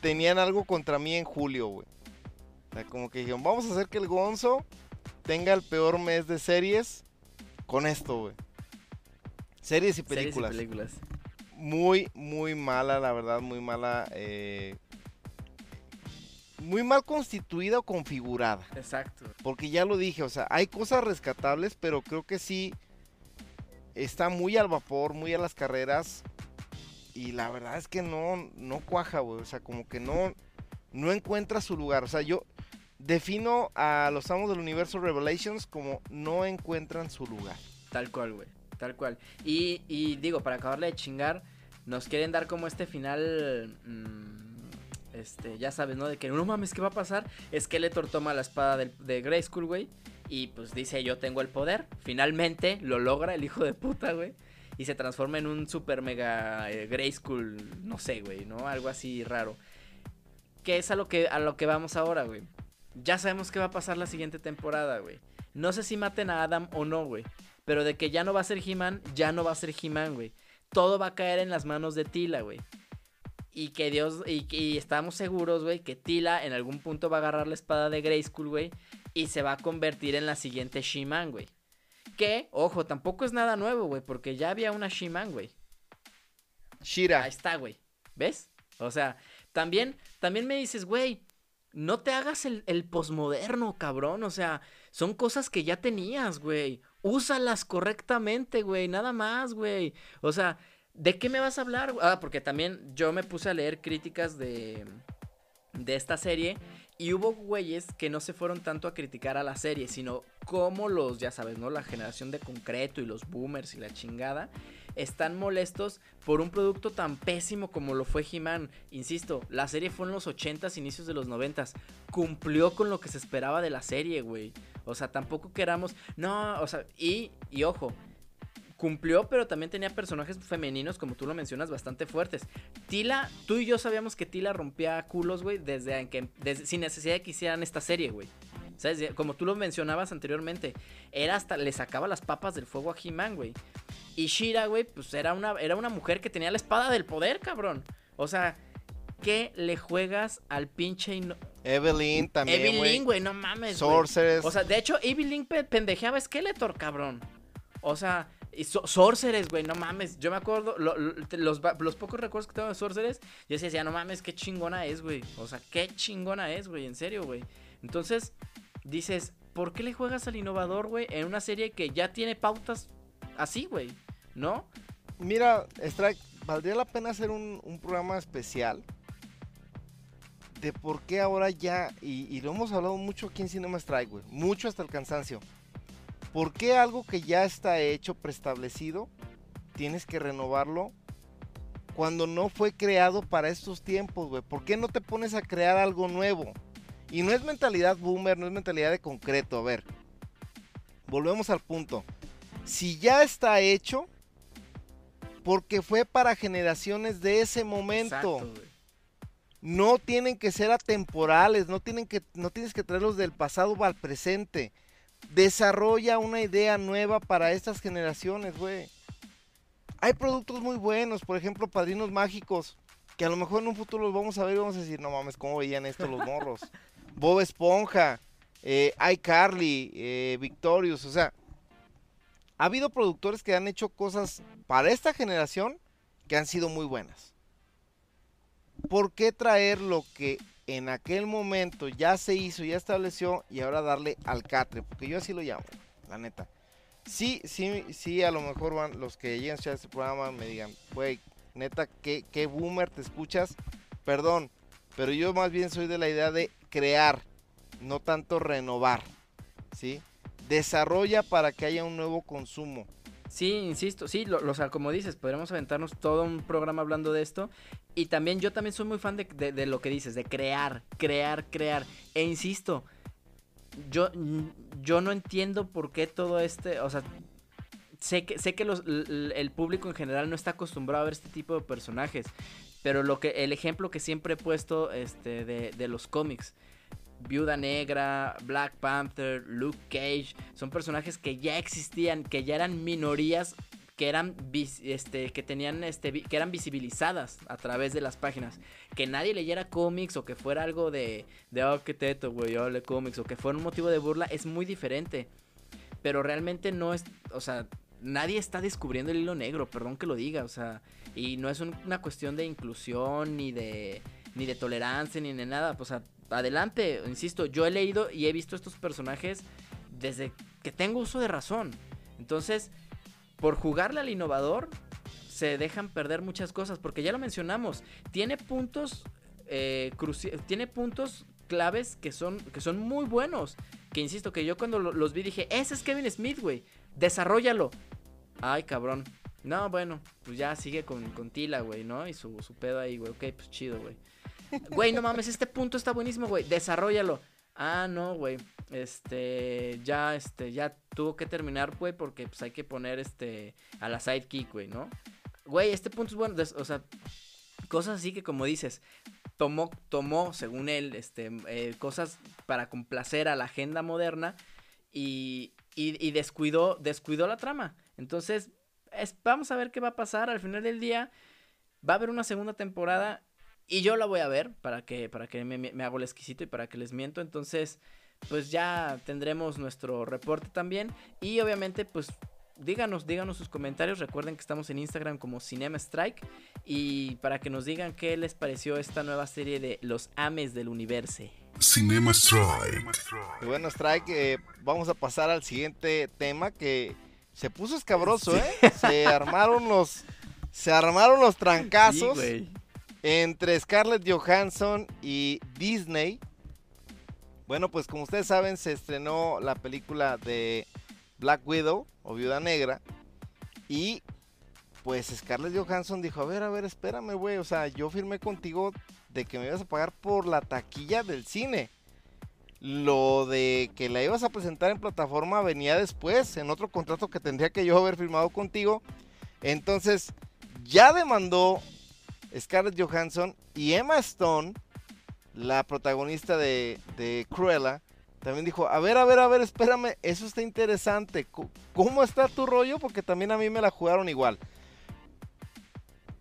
tenían algo contra mí en julio, güey. O sea, como que dijeron, vamos a hacer que el Gonzo tenga el peor mes de series con esto, güey. Series y Series y películas. películas. Muy, muy mala, la verdad, muy mala. eh, muy mal constituida o configurada. Exacto. Porque ya lo dije, o sea, hay cosas rescatables, pero creo que sí está muy al vapor, muy a las carreras. Y la verdad es que no, no cuaja, güey. O sea, como que no, no encuentra su lugar. O sea, yo defino a los amos del universo Revelations como no encuentran su lugar. Tal cual, güey. Tal cual. Y, y digo, para acabarle de chingar, nos quieren dar como este final. mm, este, ya sabes, ¿no? De que no mames, ¿qué va a pasar? Skeletor toma la espada del- de Grayskull, güey. Y pues dice, yo tengo el poder. Finalmente lo logra el hijo de puta, güey. Y se transforma en un super mega eh, Grayskull, no sé, güey, ¿no? Algo así raro. Que es a lo que, a lo que vamos ahora, güey. ya sabemos qué va a pasar la siguiente temporada, güey. No sé si maten a Adam o no, güey. Pero de que ya no va a ser He-Man, ya no va a ser He-Man, güey. Todo va a caer en las manos de Tila, güey. Y que Dios, y, y estamos seguros, güey, que Tila en algún punto va a agarrar la espada de Grayskull, güey. Y se va a convertir en la siguiente She-Man, güey. Que, ojo, tampoco es nada nuevo, güey, porque ya había una She-Man, güey. Shira. Ahí está, güey. ¿Ves? O sea, también, también me dices, güey, no te hagas el, el posmoderno, cabrón. O sea, son cosas que ya tenías, güey. Úsalas correctamente, güey. Nada más, güey. O sea, ¿de qué me vas a hablar? Ah, porque también yo me puse a leer críticas de, de esta serie. Y hubo güeyes que no se fueron tanto a criticar a la serie, sino como los, ya sabes, ¿no? La generación de concreto y los boomers y la chingada están molestos por un producto tan pésimo como lo fue He-Man. Insisto, la serie fue en los 80s, inicios de los 90s. Cumplió con lo que se esperaba de la serie, güey. O sea, tampoco queramos. No, o sea, y, y ojo. Cumplió, pero también tenía personajes femeninos, como tú lo mencionas, bastante fuertes. Tila, tú y yo sabíamos que Tila rompía culos, güey, desde que, desde, sin necesidad de que hicieran esta serie, güey. ¿Sabes? Como tú lo mencionabas anteriormente, era hasta le sacaba las papas del fuego a He-Man, güey. Y Shira, güey, pues era una, era una mujer que tenía la espada del poder, cabrón. O sea, ¿qué le juegas al pinche... ino- Evelyn también, Evelyn, güey. güey, no mames, güey. Sorceress. O sea, de hecho, Evelyn pe- pendejeaba a Skeletor, cabrón. O sea, y so- Sorceress, güey, no mames. Yo me acuerdo, los, los pocos recuerdos que tengo de Sorceress, yo decía, no mames, qué chingona es, güey. O sea, qué chingona es, güey, en serio, güey. Entonces, dices, ¿por qué le juegas al innovador, güey, en una serie que ya tiene pautas así, güey? ¿No? Mira, Strike, valdría la pena hacer un, un programa especial de por qué ahora ya, y, y lo hemos hablado mucho aquí en Cinema Strike, güey, mucho hasta el cansancio. ¿Por qué algo que ya está hecho, preestablecido, tienes que renovarlo cuando no fue creado para estos tiempos, güey? ¿Por qué no te pones a crear algo nuevo? Y no es mentalidad boomer, no es mentalidad de concreto, a ver. Volvemos al punto. Si ya está hecho, porque fue para generaciones de ese momento. Exacto. No tienen que ser atemporales, no, tienen que, no tienes que traerlos del pasado al presente. Desarrolla una idea nueva para estas generaciones, güey. Hay productos muy buenos, por ejemplo, Padrinos Mágicos, que a lo mejor en un futuro los vamos a ver y vamos a decir, no mames, ¿cómo veían esto los morros? <laughs> Bob Esponja, eh, iCarly, eh, Victorious, o sea, ha habido productores que han hecho cosas para esta generación que han sido muy buenas. ¿Por qué traer lo que en aquel momento ya se hizo, ya estableció y ahora darle al catre? Porque yo así lo llamo, la neta. Sí, sí, sí, a lo mejor van los que lleguen a este programa me digan, güey, neta, ¿qué, qué boomer te escuchas? Perdón, pero yo más bien soy de la idea de crear, no tanto renovar, ¿sí? Desarrolla para que haya un nuevo consumo. Sí, insisto, sí, lo, lo- o sea, como dices, podremos aventarnos todo un programa hablando de esto. Y también, yo también soy muy fan de, de- de lo que dices, de crear, crear, crear. E insisto, yo, yo no entiendo por qué todo este, o sea, sé que, sé que los- el público en general no está acostumbrado a ver este tipo de personajes. Pero lo que, el ejemplo que siempre he puesto este, de, de los cómics. Viuda Negra, Black Panther, Luke Cage, son personajes que ya existían, que ya eran minorías, que eran este, que tenían este, que eran visibilizadas a través de las páginas. Que nadie leyera cómics o que fuera algo de, de oh, qué teto, güey, yo leo cómics, o que fuera un motivo de burla, es muy diferente. Pero realmente no es, o sea, nadie está descubriendo el hilo negro, perdón que lo diga, o sea, y no es un- una cuestión de inclusión ni de ni de tolerancia ni de nada, pues a- adelante, insisto, yo he leído y he visto estos personajes desde que tengo uso de razón. Entonces, por jugarle al innovador se dejan perder muchas cosas, porque ya lo mencionamos, tiene puntos eh, tiene puntos claves que son que son muy buenos, que insisto que yo cuando lo- los vi dije, "Ese es Kevin Smith, güey. Desarrollalo." Ay, cabrón. No, bueno, pues ya sigue con, con Tila, güey, ¿no? Y su, su pedo ahí, güey. Ok, pues chido, güey. Güey, no mames, este punto está buenísimo, güey. Desarrollalo. Ah, no, güey. Este, ya, este, ya tuvo que terminar, güey, porque pues hay que poner, este, a la sidekick, güey, ¿no? Güey, este punto es bueno, o sea, cosas así que como dices, tomó, tomó, según él, este, eh, cosas para complacer a la agenda moderna y, y, descuidó, descuidó la trama. Entonces, es- vamos a ver qué va a pasar. Al final del día, va a haber una segunda temporada y yo la voy a ver para que, para que me, me- hago el exquisito y para que les miento. Entonces, pues ya tendremos nuestro reporte también. Y obviamente, pues díganos, díganos sus comentarios. Recuerden que estamos en Instagram como Cinema Strike. Y para que nos digan qué les pareció esta nueva serie de Los Ames del Universo. Cinema Strike. Bueno, Strike, eh, vamos a pasar al siguiente tema que se puso escabroso, ¿eh? Se armaron los, se armaron los trancazos entre Scarlett Johansson y Disney. Bueno, pues como ustedes saben, se estrenó la película de Black Widow o Viuda Negra. Y pues Scarlett Johansson dijo, a ver, a ver, espérame, güey. O sea, yo firmé contigo de que me ibas a pagar por la taquilla del cine. Lo de que la ibas a presentar en plataforma venía después, en otro contrato que tendría que yo haber firmado contigo. Entonces, ya demandó Scarlett Johansson y Emma Stone, la protagonista de, de Cruella, también dijo, a ver, a ver, a ver, espérame, eso está interesante. ¿Cómo está tu rollo? Porque también a mí me la jugaron igual.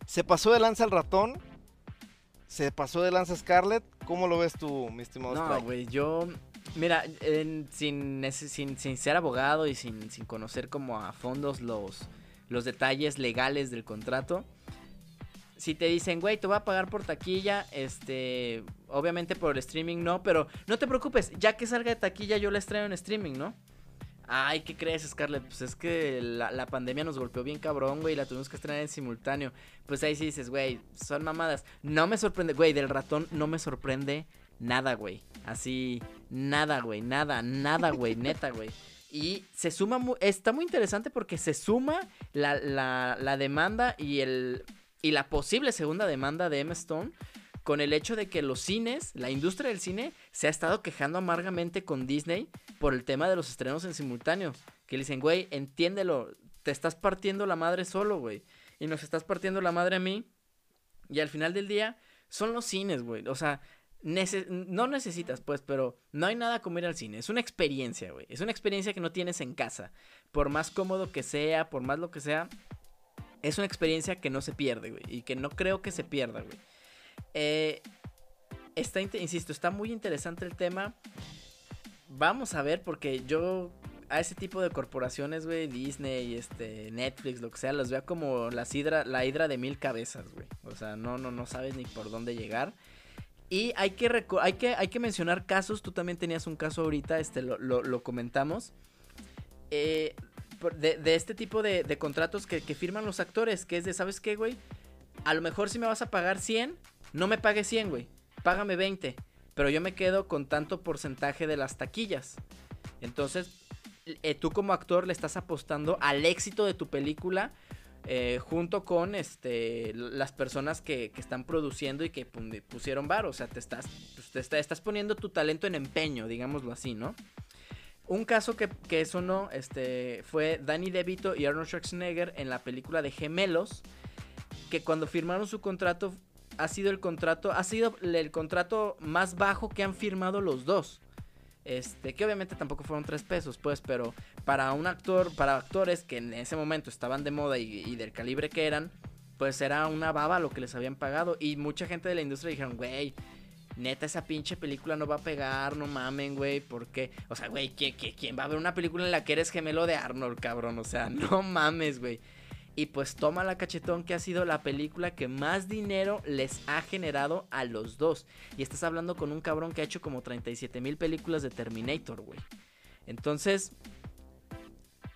Se pasó de lanza el ratón, se pasó de lanza Scarlett. ¿Cómo lo ves tú, mi estimado No, güey, yo. Mira, en- sin, sin, sin ser abogado y sin, sin conocer como a fondos los, los detalles legales del contrato. Si te dicen, güey, te voy a pagar por taquilla, este, obviamente por el streaming no, pero no te preocupes, ya que salga de taquilla yo la estreno en streaming, ¿no? Ay, ¿qué crees, Scarlett? Pues es que la, la pandemia nos golpeó bien cabrón, güey, y la tuvimos que estrenar en simultáneo. Pues ahí sí dices, güey, son mamadas. No me sorprende, güey, del ratón no me sorprende nada, güey. Así, nada, güey, nada, nada, güey, neta, güey. Y se suma, está muy interesante porque se suma la, la, la demanda y, el, y la posible segunda demanda de Emma Stone con el hecho de que los cines, la industria del cine, se ha estado quejando amargamente con Disney por el tema de los estrenos en simultáneo. Que le dicen, güey, entiéndelo, te estás partiendo la madre solo, güey. Y nos estás partiendo la madre a mí. Y al final del día, son los cines, güey. O sea, no necesitas, pues, pero no hay nada como ir al cine. Es una experiencia, güey. Es una experiencia que no tienes en casa. Por más cómodo que sea, por más lo que sea, es una experiencia que no se pierde, güey. Y que no creo que se pierda, güey. Eh, está, insisto, está muy interesante el tema. Vamos a ver, porque yo a ese tipo de corporaciones, güey, Disney, este, Netflix, lo que sea, los veo como las hidra, la hidra de mil cabezas, güey. O sea, no, no, no sabes ni por dónde llegar. Y hay que, hay que, hay que mencionar casos. Tú también tenías un caso ahorita, este, lo, lo- comentamos. Eh, de, este tipo de, contratos que, firman los actores, que es de, ¿sabes qué, güey? A lo mejor si me vas a pagar 100, no me pagues 100, güey. Págame 20. Pero yo me quedo con tanto porcentaje de las taquillas. Entonces, eh, tú como actor le estás apostando al éxito de tu película eh, junto con este las personas que, están produciendo y que pu- pusieron bar. O sea, te estás, pues, te está- estás poniendo tu talento en empeño, digámoslo así, ¿no? Un caso que, que eso no, este, fue Danny DeVito y Arnold Schwarzenegger en la película de Gemelos, que cuando firmaron su contrato ha sido el contrato, ha sido el contrato más bajo que han firmado los dos. Este, que obviamente tampoco fueron tres pesos, pues, pero para un actor, para actores que en ese momento estaban de moda y, y del calibre que eran, pues era una baba lo que les habían pagado. Y mucha gente de la industria dijeron, güey, neta, esa pinche película no va a pegar, no mamen, güey, ¿por qué? O sea, güey, ¿quién, va a ver una película en la que eres gemelo de Arnold, cabrón? O sea, <laughs> no mames, güey. Y pues toma la cachetón que ha sido la película que más dinero les ha generado a los dos. Y estás hablando con un cabrón que ha hecho como 37 mil películas de Terminator, güey. Entonces,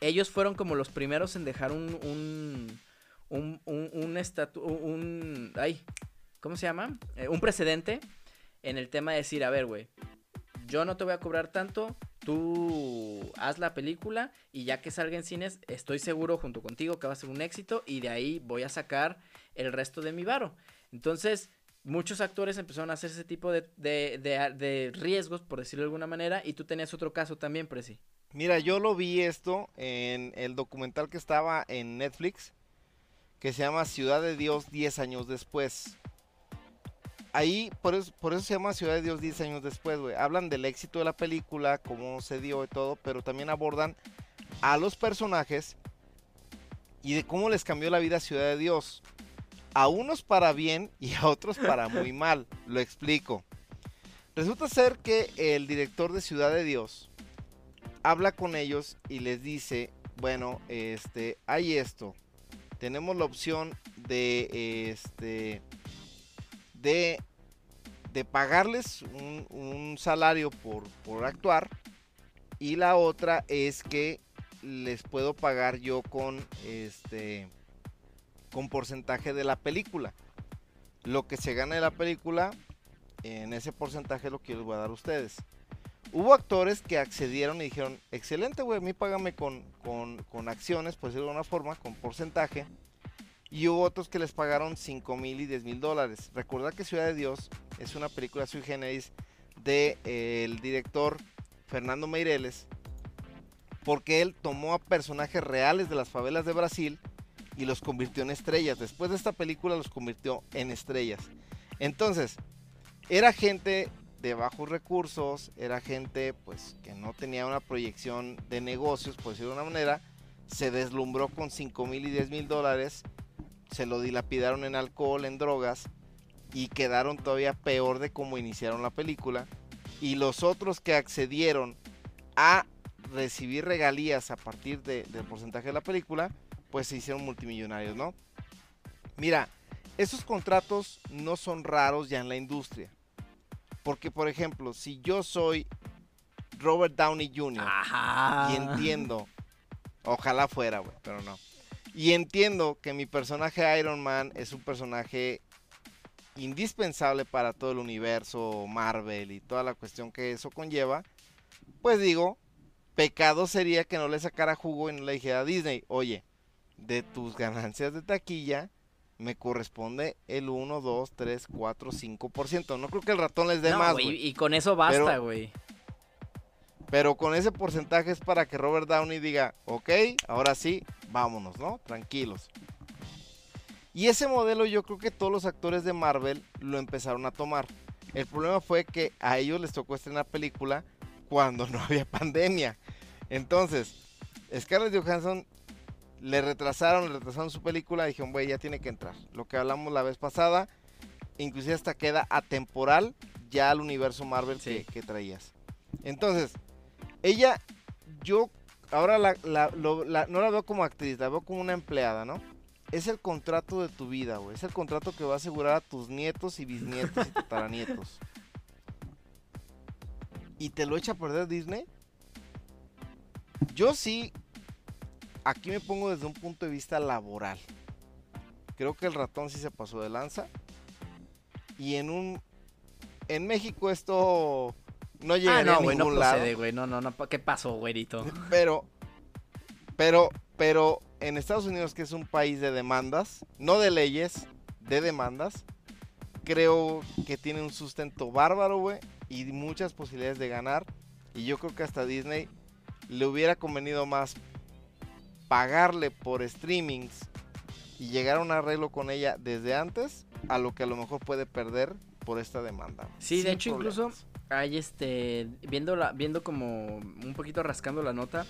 ellos fueron como los primeros en dejar un... un un, un, un estatu- un, ay, ¿cómo se llama? Eh, un precedente en el tema de decir, a ver, güey, yo no te voy a cobrar tanto, tú haz la película y ya que salga en cines, estoy seguro junto contigo que va a ser un éxito y de ahí voy a sacar el resto de mi varo. Entonces, muchos actores empezaron a hacer ese tipo de, de, de- riesgos, por decirlo de alguna manera, y tú tenías otro caso también, Presi. Mira, yo lo vi esto en el documental que estaba en Netflix, que se llama Ciudad de Dios 10 años después. Ahí, por eso, por eso se llama Ciudad de Dios 10 años después, güey. Hablan del éxito de la película, cómo se dio y todo, pero también abordan a los personajes y de cómo les cambió la vida a Ciudad de Dios. A unos para bien y a otros para <laughs> muy mal. Lo explico. Resulta ser que el director de Ciudad de Dios habla con ellos y les dice, bueno, este, hay esto. Tenemos la opción de, este, de, pagarles un, salario por, por actuar. Y la otra es que les puedo pagar yo con este con porcentaje de la película. Lo que se gana de la película, en ese porcentaje lo que les voy a dar a ustedes. Hubo actores que accedieron y dijeron, excelente, güey, a mí págame con, con, con acciones, por decirlo de alguna forma, con porcentaje. Y hubo otros que les pagaron 5 mil y 10 mil dólares. Recordad que Ciudad de Dios es una película sui generis del de, eh, director Fernando Meireles, porque él tomó a personajes reales de las favelas de Brasil y los convirtió en estrellas. Después de esta película los convirtió en estrellas. Entonces, era gente de bajos recursos, era gente pues que no tenía una proyección de negocios, por decirlo de una manera, se deslumbró con 5 mil y 10 mil dólares, se lo dilapidaron en alcohol, en drogas y quedaron todavía peor de cómo iniciaron la película. Y los otros que accedieron a recibir regalías a partir de, del porcentaje de la película, pues se hicieron multimillonarios, ¿no? Mira, esos contratos no son raros ya en la industria. Porque, por ejemplo, si yo soy Robert Downey Jr. Ajá. y entiendo, ojalá fuera, güey, pero no. Y entiendo que mi personaje Iron Man es un personaje indispensable para todo el universo Marvel y toda la cuestión que eso conlleva, pues digo, Pecado sería que no le sacara jugo y no le dijera a Disney, oye, de tus ganancias de taquilla me corresponde el 1, 2, 3, 4, 5%. No creo que el ratón les dé No, más, güey, güey. y con eso basta, güey. Pero con ese porcentaje es para que Robert Downey diga, ok, ahora sí, vámonos, ¿no? Tranquilos. Y ese modelo yo creo que todos los actores de Marvel lo empezaron a tomar. El problema fue que a ellos les tocó estrenar película cuando no había <laughs> pandemia. Entonces, Scarlett Johansson le retrasaron, le retrasaron su película y dijeron, güey, ya tiene que entrar. Lo que hablamos la vez pasada, inclusive hasta queda atemporal ya al universo Marvel Sí. que, que traías. Entonces, ella, yo ahora la- la- lo- la- no la veo como actriz, la veo como una empleada, ¿no? Es el contrato de tu vida, güey. Es el contrato que va a asegurar a tus nietos y bisnietos y tataranietos. <laughs> ¿Y te lo echa a perder Disney? Yo sí, aquí me pongo desde un punto de vista laboral. Creo que el ratón sí se pasó de lanza. Y en un... En México esto no Ah, llegaría no, a ningún no lado. procede, güey. No, no, no. ¿Qué pasó, güerito? Pero, pero, pero en Estados Unidos, que es un país de demandas, no de leyes, de demandas, creo que tiene un sustento bárbaro, güey, y muchas posibilidades de ganar. Y yo creo que hasta Disney le hubiera convenido más pagarle por streamings y llegar a un arreglo con ella desde antes a lo que a lo mejor puede perder por esta demanda. Sí, de hecho, incluso problemas. Hay este. Viendo, la, viendo como un poquito rascando la nota.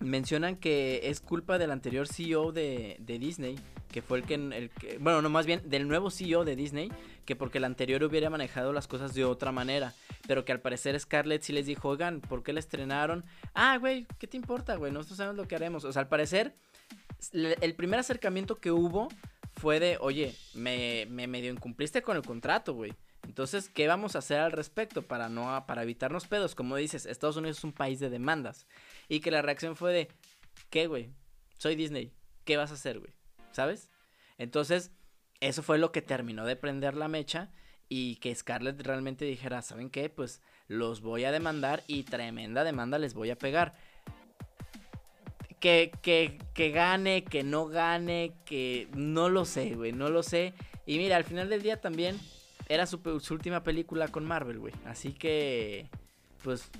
Mencionan que es culpa del anterior CEO de, de Disney. Que fue el que. Bueno, no, más bien del nuevo CEO de Disney. Que porque el anterior hubiera manejado las cosas de otra manera. Pero que al parecer Scarlett sí les dijo: Oigan, ¿por qué la estrenaron? Ah, güey, ¿qué te importa, güey? Nosotros sabemos lo que haremos. O sea, al parecer, el primer acercamiento que hubo fue de: Oye, me, me medio incumpliste con el contrato, güey. Entonces, ¿qué vamos a hacer al respecto para no para evitarnos pedos? Como dices, Estados Unidos es un país de demandas. Y que la reacción fue de, ¿qué, güey? Soy Disney. ¿Qué vas a hacer, güey? ¿Sabes? Entonces, eso fue lo que terminó de prender la mecha y que Scarlett realmente dijera, ¿saben qué? Pues los voy a demandar y tremenda demanda les voy a pegar. Que, que, que gane, que no gane, que no lo sé, güey, no lo sé. Y mira, al final del día también era su, última película con Marvel, güey. Así que, pues,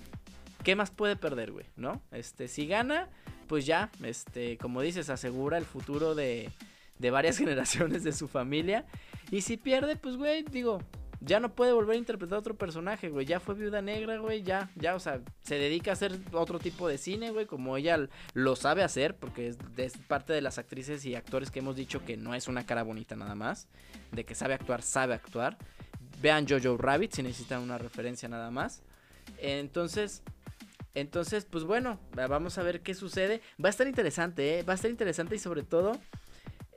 ¿qué más puede perder, güey? ¿No? Este, si gana, pues ya, este, como dices, asegura el futuro de, de varias <laughs> generaciones de su familia. Y si pierde, pues, güey, digo, ya no puede volver a interpretar a otro personaje, güey. Ya fue viuda negra, güey. Ya, ya, o sea, se dedica a hacer otro tipo de cine, güey. Como ella lo sabe hacer, porque es parte de las actrices y actores que hemos dicho que no es una cara bonita nada más. De que sabe actuar, sabe actuar. Vean Jojo Rabbit si necesitan una referencia nada más. Entonces, entonces, pues bueno, vamos a ver qué sucede. Va a estar interesante, ¿eh? Va a estar interesante y sobre todo,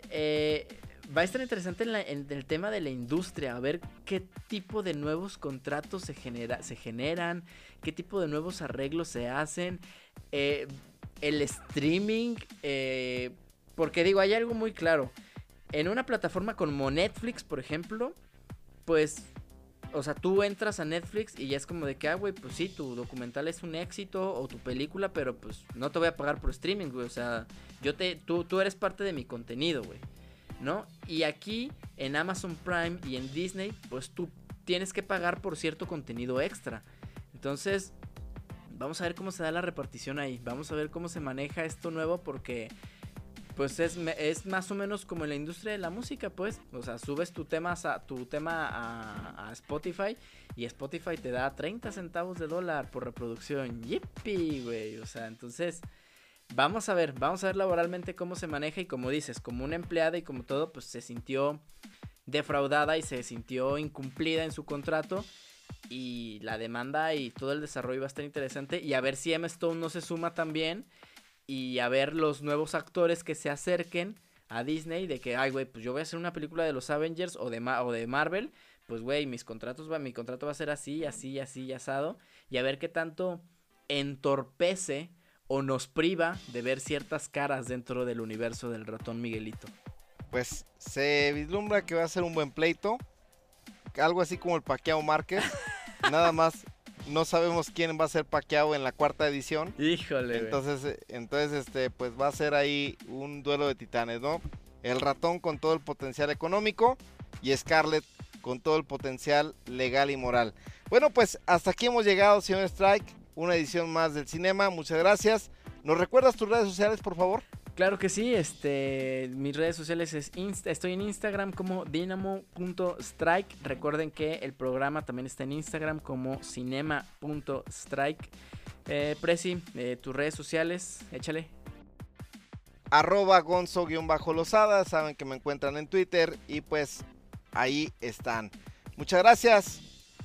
eh, va a estar interesante en, el tema de la industria, a ver qué tipo de nuevos contratos se, genera, se generan, qué tipo de nuevos arreglos se hacen, eh, el streaming, eh, porque digo, hay algo muy claro. En una plataforma como Netflix, por ejemplo, pues o sea, tú entras a Netflix y ya es como de que, ah, güey, pues sí, tu documental es un éxito o tu película, pero pues no te voy a pagar por streaming, güey. O sea, yo te, tú, tú eres parte de mi contenido, güey. ¿No? Y aquí en Amazon Prime y en Disney, pues tú tienes que pagar por cierto contenido extra. Entonces, vamos a ver cómo se da la repartición ahí. Vamos a ver cómo se maneja esto nuevo porque pues es, es, más o menos como en la industria de la música, pues. O sea, subes tu tema, a, tu tema a, Spotify y Spotify te da 30 centavos de dólar por reproducción. ¡Yippee, güey! O sea, entonces, vamos a ver, vamos a ver laboralmente cómo se maneja y como dices, como una empleada y como todo, pues se sintió defraudada y se sintió incumplida en su contrato. Y la demanda y todo el desarrollo va a estar interesante. Y a ver si M. Stone no se suma también y a ver los nuevos actores que se acerquen a Disney de que, ay, güey, pues yo voy a hacer una película de los Avengers o de, o de Marvel, pues, güey, mis contratos va, mi contrato va a ser así, así, así, asado, y a ver qué tanto entorpece o nos priva de ver ciertas caras dentro del universo del ratón Miguelito. Pues se vislumbra que va a ser un buen pleito, algo así como el Paqueado Márquez, <laughs> nada más no sabemos quién va a ser Pacquiao en la cuarta edición. Híjole. Entonces, eh, entonces este, pues va a ser ahí un duelo de titanes, ¿no? El ratón con todo el potencial económico y Scarlett con todo el potencial legal y moral. Bueno, pues hasta aquí hemos llegado, señor Strike. Una edición más del cinema. Muchas gracias. ¿Nos recuerdas tus redes sociales, por favor? Claro que sí, este, mis redes sociales es estoy en Instagram como dinamo.strike. Recuerden que el programa también está en Instagram como cinema.strike. Eh, Prezi, eh, tus redes sociales, échale. Arroba gonzo-losada, saben que me encuentran en Twitter y pues ahí están. Muchas gracias.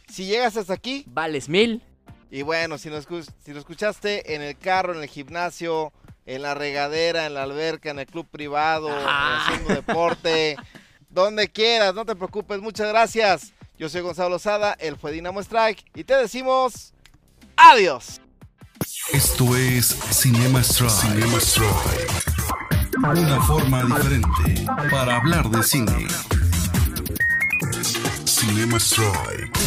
Si llegas hasta aquí, vales mil. Y bueno, si nos, si lo escuchaste en el carro, en el gimnasio, en la regadera, en la alberca, en el club privado, haciendo deporte, <laughs> donde quieras, no te preocupes, muchas gracias. Yo soy Gonzalo Lozada, él fue Dinamo Strike y te decimos adiós. Esto es Cinema Strike. Cinema Strike. Una forma diferente para hablar de cine. Cinema Strike.